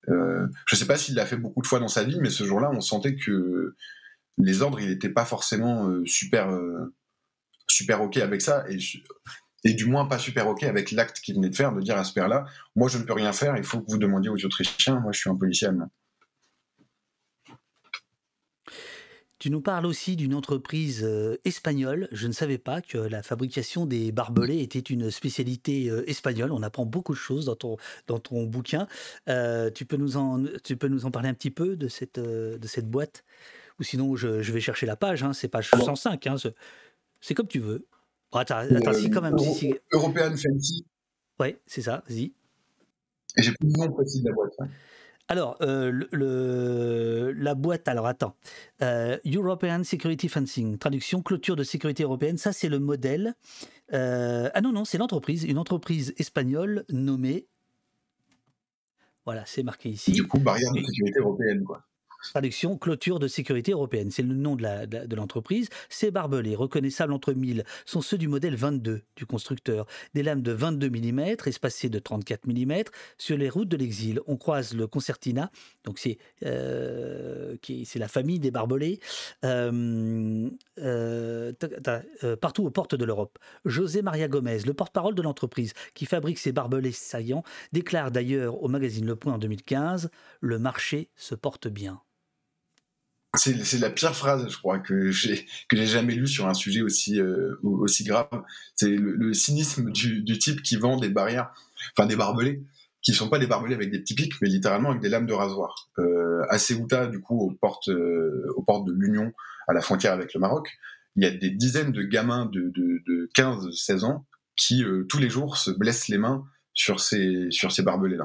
Euh, je sais pas s'il l'a fait beaucoup de fois dans sa vie, mais ce jour-là, on sentait que les ordres, il n'était pas forcément euh, super super ok avec ça, et, du moins pas super ok avec l'acte qu'il venait de faire, de dire à ce père-là, moi je ne peux rien faire, il faut que vous demandiez aux Autrichiens, moi je suis un policier. Tu nous parles aussi d'une entreprise euh, espagnole. Je ne savais pas que la fabrication des barbelés était une spécialité euh, espagnole. On apprend beaucoup de choses dans ton, dans ton bouquin. Euh, tu, peux nous en, tu peux nous en parler un petit peu de cette, de cette boîte? Ou sinon, je, vais chercher la page. Hein. C'est page 105. Hein. C'est comme tu veux. Oh, attends, attends c'est quand même. European Fancy. Oui, c'est ça. Vas-y. Et j'ai plus le nom précis de la boîte. Hein. Alors, euh, le, la boîte, alors attends. Euh, European Security Fencing, traduction clôture de sécurité européenne, ça c'est le modèle. Euh, ah non, non, c'est l'entreprise, une entreprise espagnole nommée. Voilà, c'est marqué ici. Du coup, barrière de sécurité européenne, quoi. Traduction clôture de sécurité européenne. C'est le nom de l'entreprise. Ces barbelés, reconnaissables entre mille, sont ceux du modèle 22 du constructeur. Des lames de 22 mm, espacées de 34 mm. Sur les routes de l'exil, on croise le Concertina, donc c'est euh, la famille des barbelés, euh, euh, partout aux portes de l'Europe. José Maria Gomez, le porte-parole de l'entreprise qui fabrique ces barbelés saillants, déclare d'ailleurs au magazine Le Point en 2015 Le marché se porte bien c'est la pire phrase, je crois, que j'ai jamais lu sur un sujet aussi euh, grave. C'est le, cynisme du, type qui vend des barrières, enfin des barbelés, qui sont pas des barbelés avec des petits pics, mais littéralement avec des lames de rasoir. Euh, à Ceuta, du coup, aux portes euh, aux portes de l'Union, à la frontière avec le Maroc, il y a des dizaines de gamins de, de, de 15-16 ans qui tous les jours se blessent les mains sur ces sur ces barbelés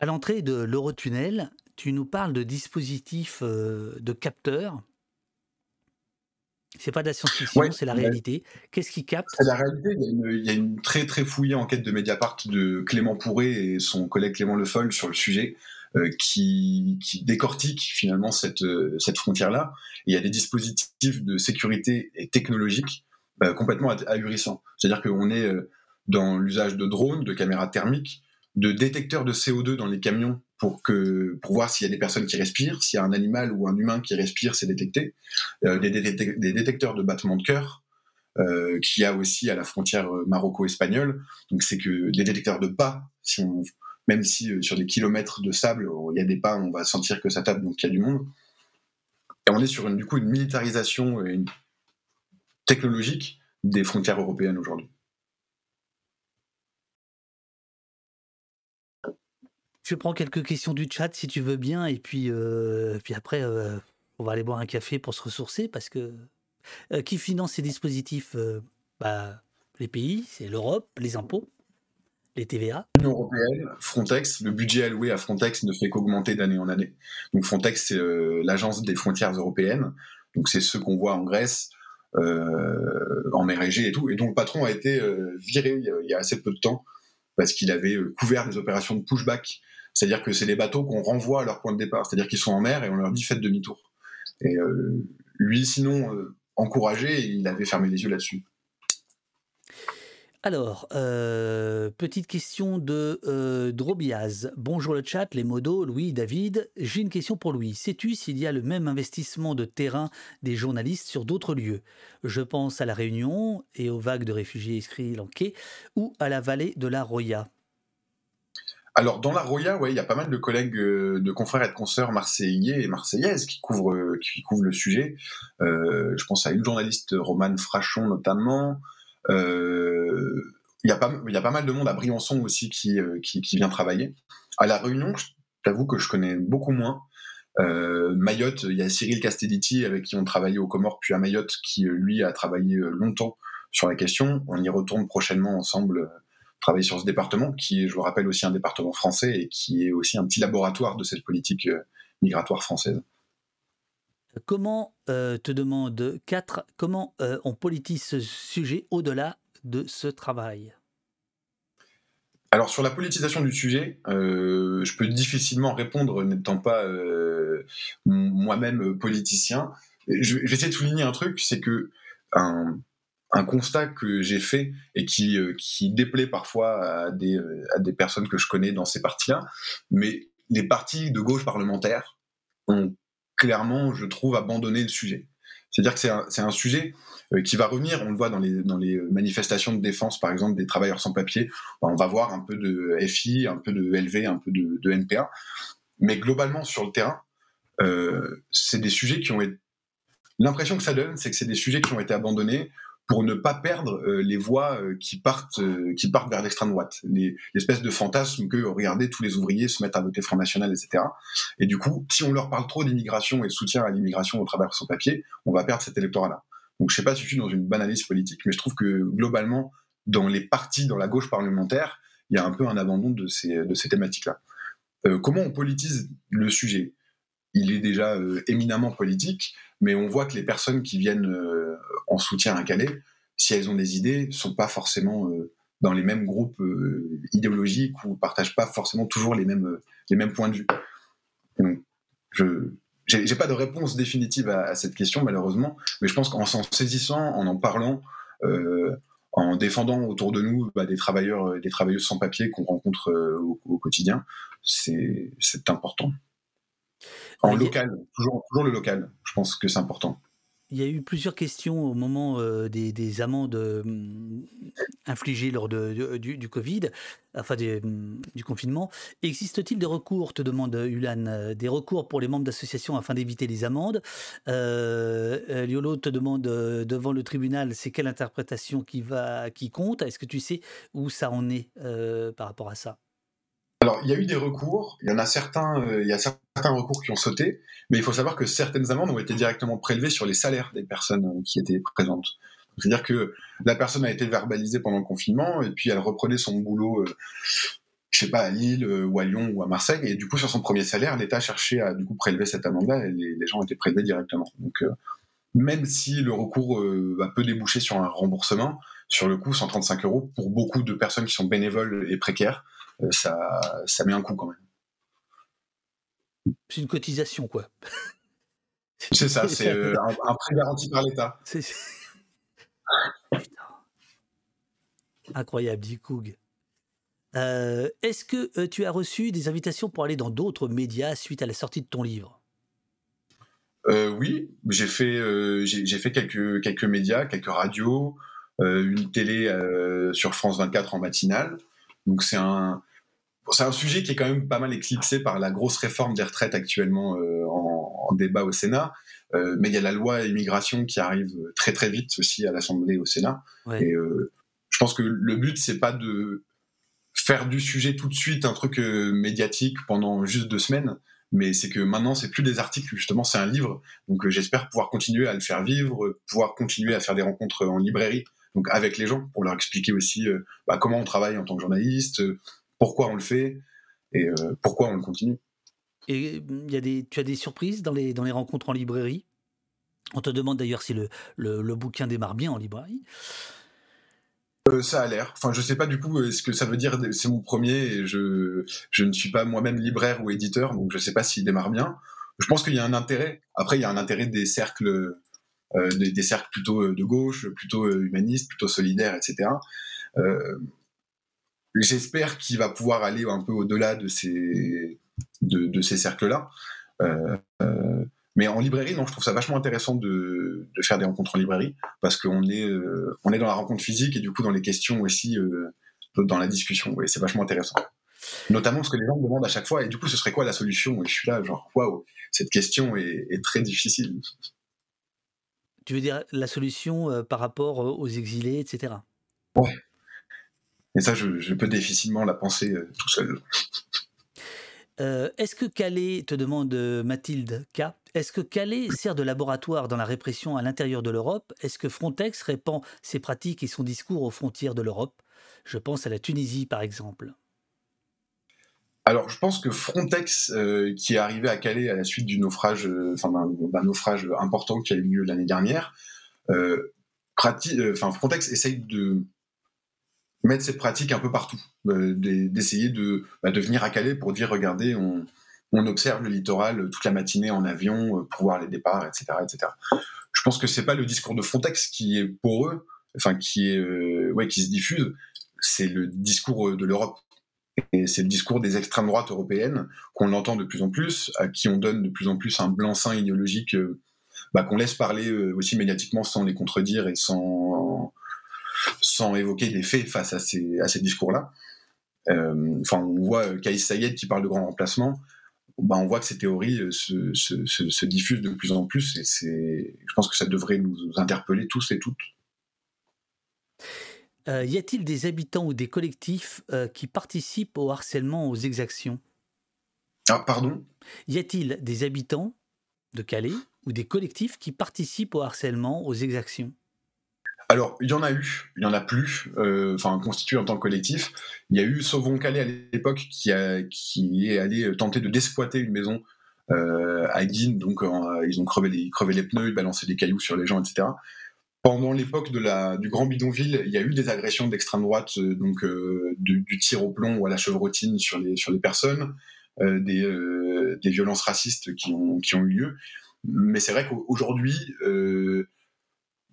À l'entrée de l'Eurotunnel, tu nous parles de dispositifs euh, de capteurs. C'est pas de la science-fiction, c'est la réalité. Qu'est-ce qui capte? C'est la réalité. Il y, a une, très très fouillée enquête de Mediapart de Clément Pourré et son collègue Clément Le Foll sur le sujet. Euh, qui, décortique finalement cette, euh, cette frontière-là. Il y a des dispositifs de sécurité et technologiques complètement ahurissants. C'est-à-dire qu'on est dans l'usage de drones, de caméras thermiques, de détecteurs de CO2 dans les camions pour que pour voir s'il y a des personnes qui respirent, s'il y a un animal ou un humain qui respire, c'est détecté. Euh, des, détecteurs de battement de cœur euh, qu'il y a aussi à la frontière euh, maroco-espagnole. Donc c'est que des détecteurs de pas, même si sur des kilomètres de sable il y a des pas, on va sentir que ça tape, donc il y a du monde. Et on est sur une, du coup une militarisation technologique des frontières européennes aujourd'hui. Je prends quelques questions du chat si tu veux bien, et puis, euh, puis après, euh, on va aller boire un café pour se ressourcer, parce que euh, qui finance ces dispositifs bah, Les pays, c'est l'Europe, les impôts, les TVA. L'Union européenne, Frontex, le budget alloué à Frontex ne fait qu'augmenter d'année en année. Donc Frontex, c'est l'agence des frontières européennes, donc c'est ceux qu'on voit en Grèce, en mer Égée et tout, et dont le patron a été viré il y a assez peu de temps parce qu'il avait couvert des opérations de pushback c'est-à-dire que c'est des bateaux qu'on renvoie à leur point de départ, c'est-à-dire qu'ils sont en mer et on leur dit faites demi-tour. Et euh, lui, sinon, euh, encouragé, il avait fermé les yeux là-dessus. Alors, euh, petite question de Drobiaz. Bonjour le chat, les modos, Louis, David. J'ai une question pour Louis. Sais-tu s'il y a le même investissement de terrain des journalistes sur d'autres lieux? Je pense à La Réunion et aux vagues de réfugiés sri lankais ou à la vallée de la Roya. Alors dans la Roya, ouais, il y a pas mal de collègues, euh, de confrères et de consoeurs marseillais et marseillaises qui couvrent, euh, qui couvrent le sujet. Euh, je pense à une journaliste, Romane Frachon notamment. il y a pas, y a pas mal de monde à Briançon aussi qui, qui, vient travailler. À la Réunion, j'avoue que je connais beaucoup moins. Mayotte, il y a Cyril Castellitti avec qui on travaillait au Comores puis à Mayotte qui lui a travaillé longtemps sur la question. On y retourne prochainement ensemble travailler sur ce département, qui est, je vous rappelle, aussi un département français et qui est aussi un petit laboratoire de cette politique euh, migratoire française. Comment, euh, te demande 4, comment euh, on politise ce sujet au-delà de ce travail? Alors sur la politisation du sujet, je peux difficilement répondre n'étant pas moi-même politicien. Je, vais essayer de souligner un truc, c'est que un, un constat que j'ai fait et qui, euh, qui déplaît parfois à des, euh, à des personnes que je connais dans ces partis-là, mais les partis de gauche parlementaire ont clairement, je trouve, abandonné le sujet. C'est-à-dire que c'est un, un, sujet euh, qui va revenir, on le voit dans les, dans les manifestations de défense, par exemple, des travailleurs sans papier, on va voir un peu de FI, un peu de LV, un peu de, de NPA. mais globalement sur le terrain, c'est des sujets qui ont été l'impression que ça donne, c'est que c'est des sujets qui ont été abandonnés pour ne pas perdre euh, les voix euh, qui partent euh, qui partent vers l'extrême droite, l'espèce de fantasme que regardez tous les ouvriers se mettent à voter Front National, etc. Et du coup, si on leur parle trop d'immigration et de soutien à l'immigration au travers de son papier, on va perdre cet électorat-là. Donc je sais pas si je suis dans une banalise politique, mais je trouve que globalement, dans les partis, dans la gauche parlementaire, il y a un peu un abandon de ces, de ces thématiques-là. comment on politise le sujet? Il est déjà éminemment politique, mais on voit que les personnes qui viennent en soutien à Calais, si elles ont des idées, sont pas forcément euh, dans les mêmes groupes euh, idéologiques ou partagent pas forcément toujours les mêmes, les mêmes points de vue. Donc, je j'ai pas de réponse définitive à, cette question malheureusement, mais je pense qu'en s'en saisissant, en en parlant, en défendant autour de nous bah, des travailleurs, des travailleuses sans papier qu'on rencontre au, au, quotidien, c'est important. En local, toujours, toujours le local. Je pense que c'est important. Il y a eu plusieurs questions au moment euh, des, amendes euh, infligées lors de, du, Covid, enfin du confinement. Existe-t-il des recours, te demande Ulan, euh, des recours pour les membres d'associations afin d'éviter les amendes? Liolo te demande devant le tribunal, c'est quelle interprétation qui, va, qui compte? Est-ce que tu sais où ça en est par rapport à ça? Alors, il y a eu des recours, il y en a certains, euh, il y a certains recours qui ont sauté, mais il faut savoir que certaines amendes ont été directement prélevées sur les salaires des personnes euh, qui étaient présentes. C'est-à-dire que la personne a été verbalisée pendant le confinement et puis elle reprenait son boulot, euh, je sais pas, à Lille ou à Lyon ou à Marseille, et du coup sur son premier salaire, l'État cherchait à du coup prélever cette amende-là et les, gens étaient prélevés directement. Donc même si le recours peut déboucher sur un remboursement, sur le coup 135 euros pour beaucoup de personnes qui sont bénévoles et précaires, euh, ça, ça met un coup quand même. C'est une cotisation, quoi. C'est ça, c'est euh, un, prêt garanti par l'État. Incroyable, dit Koug. Euh, est-ce que tu as reçu des invitations pour aller dans d'autres médias suite à la sortie de ton livre? Oui, j'ai fait, j'ai fait quelques, quelques médias, quelques radios, une télé sur France 24 en matinale. Donc c'est un, c'est un sujet qui est quand même pas mal éclipsé par la grosse réforme des retraites actuellement euh, en, débat au Sénat. Euh, mais il y a la loi immigration qui arrive très très vite aussi à l'Assemblée au Sénat. Et euh, je pense que le but c'est pas de faire du sujet tout de suite un truc médiatique pendant juste deux semaines, mais c'est que maintenant c'est plus des articles justement, c'est un livre. Donc j'espère pouvoir continuer à le faire vivre, pouvoir continuer à faire des rencontres en librairie, donc avec les gens pour leur expliquer aussi bah, comment on travaille en tant que journaliste, pourquoi on le fait et euh, pourquoi on le continue. Et il y a des, tu as des surprises dans les, dans les rencontres en librairie? On te demande d'ailleurs si le, le, bouquin démarre bien en librairie. Euh, ça a l'air. Enfin, je sais pas du coup ce que ça veut dire. C'est mon premier et je, je ne suis pas moi-même libraire ou éditeur, donc je sais pas s'il démarre bien. Je pense qu'il y a un intérêt. Après, il y a un intérêt des cercles, euh, des, cercles plutôt de gauche, plutôt humanistes, plutôt solidaires, etc. J'espère qu'il va pouvoir aller un peu au-delà de ces, de, ces cercles-là. Euh, euh, mais en librairie, non, je trouve ça vachement intéressant de, faire des rencontres en librairie parce qu'on est, euh, on est dans la rencontre physique et du coup dans les questions aussi, dans la discussion. et c'est vachement intéressant. Notamment parce que les gens me demandent à chaque fois, et du coup, ce serait quoi la solution? Et je suis là, genre, waouh, cette question est, est, très difficile. Tu veux dire la solution par rapport aux exilés, etc. Ouais, et ça, je, peux difficilement la penser euh, tout seul. Euh, est-ce que Calais, te demande euh, Mathilde K, est-ce que Calais sert de laboratoire dans la répression à l'intérieur de l'Europe? Est-ce que Frontex répand ses pratiques et son discours aux frontières de l'Europe? Je pense à la Tunisie, par exemple. Alors, je pense que Frontex, qui est arrivé à Calais à la suite du naufrage, enfin d'un naufrage important qui a eu lieu l'année dernière, Frontex essaye de mettre cette pratique un peu partout, euh, d'essayer de, bah, de venir à Calais pour dire regardez, on, on, observe le littoral toute la matinée en avion euh, pour voir les départs, etc., etc. Je pense que c'est pas le discours de Frontex qui est pour eux, enfin qui est euh, ouais qui se diffuse, c'est le discours de l'Europe. Et c'est le discours des extrêmes droites européennes qu'on entend de plus en plus, à qui on donne de plus en plus un blanc-seing idéologique, bah, qu'on laisse parler aussi médiatiquement sans les contredire et sans sans évoquer des faits face à ces, à ces discours-là. Euh, enfin, on voit Kaïs Sayed qui parle de grand remplacement. bah, on voit que ces théories se, se, se, diffusent de plus en plus et c'est, je pense que ça devrait nous interpeller tous et toutes. y a-t-il des habitants ou des collectifs qui participent au harcèlement, aux exactions? Ah, pardon? Y a-t-il des habitants de Calais ou des collectifs qui participent au harcèlement, aux exactions? Alors, il y en a eu, il y en a plus, euh, enfin constitué en tant que collectif. Il y a eu Sauvon Calais à l'époque qui, qui est allé tenter de desploiter une maison euh, à Guine, donc ils ont crevé les, crevé les pneus, ils balançaient des cailloux sur les gens, etc. Pendant l'époque de la, du Grand Bidonville, il y a eu des agressions d'extrême droite, euh, donc du, tir au plomb ou à la chevrotine sur les, sur les personnes, des, des, violences racistes qui ont, qui ont eu lieu. Mais c'est vrai qu'aujourd'hui,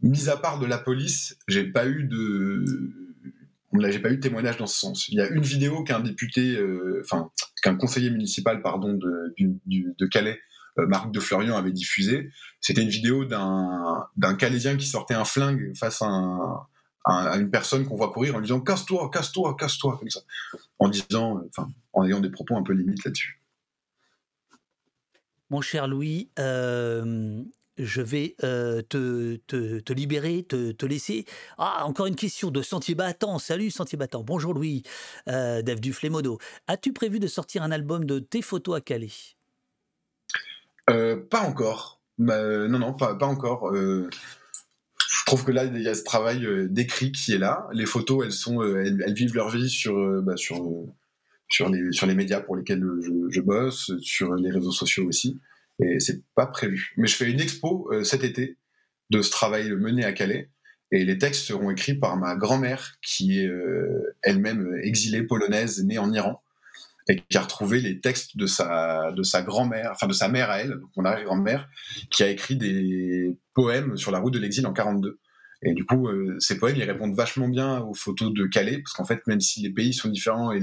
mis à part de la police, j'ai pas eu de j'ai pas eu de témoignage dans ce sens. Il y a une vidéo qu'un député, euh, enfin qu'un conseiller municipal, pardon, de, de Calais, euh, Marc de Florian, avait diffusée. C'était une vidéo d'un d'un Calaisien qui sortait un flingue face à, à une personne qu'on voit courir en disant casse-toi, casse-toi, casse-toi comme ça, en disant, enfin, en ayant des propos un peu limites là-dessus. Mon cher Louis, euh, je vais euh, te, te, libérer, te, te, laisser. Ah, encore une question de Sentier Battant. Salut Sentier Battant. Bonjour Louis, euh, Dave Duflemodo. As-tu prévu de sortir un album de tes photos à Calais? Euh, Pas encore. Bah, non, non, pas, encore. je trouve que là, il y a ce travail d'écrit qui est là. Les photos, elles, sont, elles, vivent leur vie sur, bah, sur, sur, les, sur les médias pour lesquels je bosse, sur les réseaux sociaux aussi et c'est pas prévu. Mais je fais une expo euh, cet été de ce travail mené à Calais et les textes seront écrits par ma grand-mère qui est euh, elle-même exilée polonaise née en Iran et qui a retrouvé les textes de sa de sa grand-mère, enfin de sa mère à elle, donc mon arrière-grand-mère, qui a écrit des poèmes sur la route de l'exil en 42. Et du coup, euh, ces poèmes, ils répondent vachement bien aux photos de Calais, parce qu'en fait, même si les pays sont différents et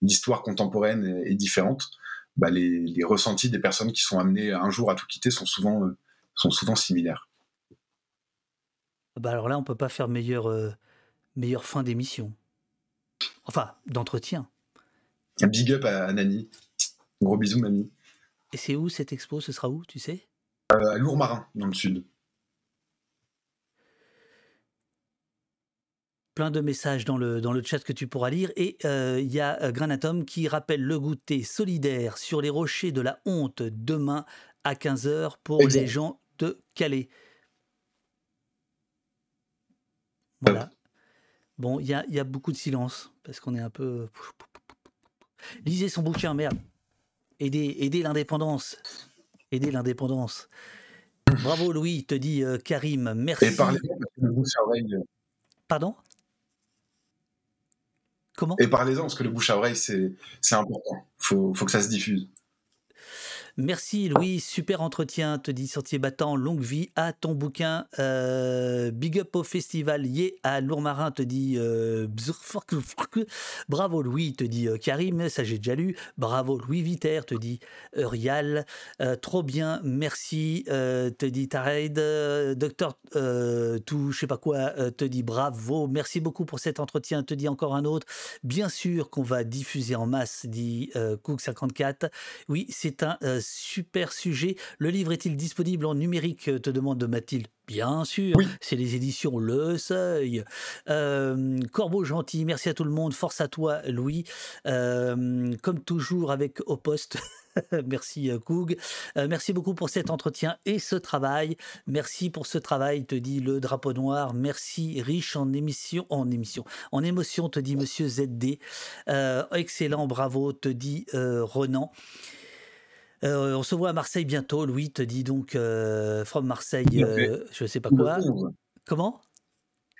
l'histoire contemporaine est différente, bah, les, ressentis des personnes qui sont amenées un jour à tout quitter sont souvent, euh, sont souvent similaires. Bah alors là, on peut pas faire meilleure, euh, meilleure fin d'émission. Enfin, d'entretien. Un big up à, Nani. gros bisou, Mamie. Et c'est où cette expo? Ce sera où, tu sais? Euh, À Lourmarin, dans le sud. Plein de messages dans le, dans le chat que tu pourras lire. Et euh, il y a euh, Granatom qui rappelle le goûter solidaire sur les rochers de la honte demain à 15h pour les gens de Calais. Voilà. Bon, il y a, y a, beaucoup de silence parce qu'on est un peu. Lisez son bouquin, merde. Aidez, aidez l'indépendance. Aidez l'indépendance. Bravo Louis, te dit euh, Karim. Merci. Et parlez Pardon? Et parlez-en, parce que le bouche à oreille, c'est important. Il faut, faut que ça se diffuse. Merci Louis, super entretien, te dit Sortier Battant, longue vie à ton bouquin. Euh, big up au festival lié à Lourmarin, te dit euh, Bravo Louis, te dit euh, Karim, ça j'ai déjà lu. Bravo Louis Viter, te dit Rial. trop bien, merci, te dit Tareid. Docteur tout, je sais pas quoi, te dit bravo, merci beaucoup pour cet entretien, te dit encore un autre. Bien sûr qu'on va diffuser en masse, dit Cook54. Oui, c'est un super sujet. Le livre est-il disponible en numérique te demande Mathilde. Bien sûr, c'est les éditions Le Seuil. Euh, Corbeau gentil, merci à tout le monde, force à toi Louis. Euh, comme toujours avec Au Poste. merci Coug. Euh, merci beaucoup pour cet entretien et ce travail. Merci pour ce travail, te dit le drapeau noir. Merci, riche en émission, en émission, en émotion, te dit Monsieur ZD. excellent, bravo, te dit Renan. Euh, on se voit à Marseille bientôt. Louis te dit donc euh, from Marseille, euh, je ne sais pas quoi. Comment?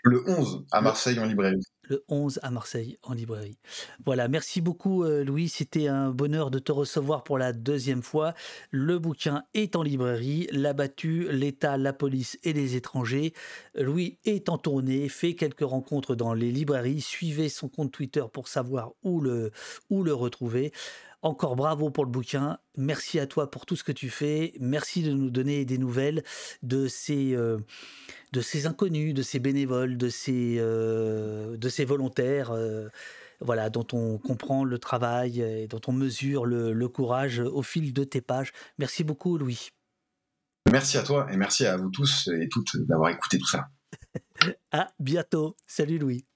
Le 11 à Marseille en librairie. Le 11 à Marseille en librairie. Voilà, merci beaucoup Louis, c'était un bonheur de te recevoir pour la deuxième fois. Le bouquin est en librairie, l'abattu, l'État, la police et les étrangers. Louis est en tournée, fait quelques rencontres dans les librairies, suivez son compte Twitter pour savoir où le, où le retrouver. Encore bravo pour le bouquin. Merci à toi pour tout ce que tu fais. Merci de nous donner des nouvelles de ces, euh, de ces inconnus, de ces bénévoles, de ces, euh, de ces volontaires. Euh. voilà, dont on comprend le travail et dont on mesure le, courage au fil de tes pages. Merci beaucoup, Louis. Merci à toi et merci à vous tous et toutes d'avoir écouté tout ça. à bientôt. Salut, Louis.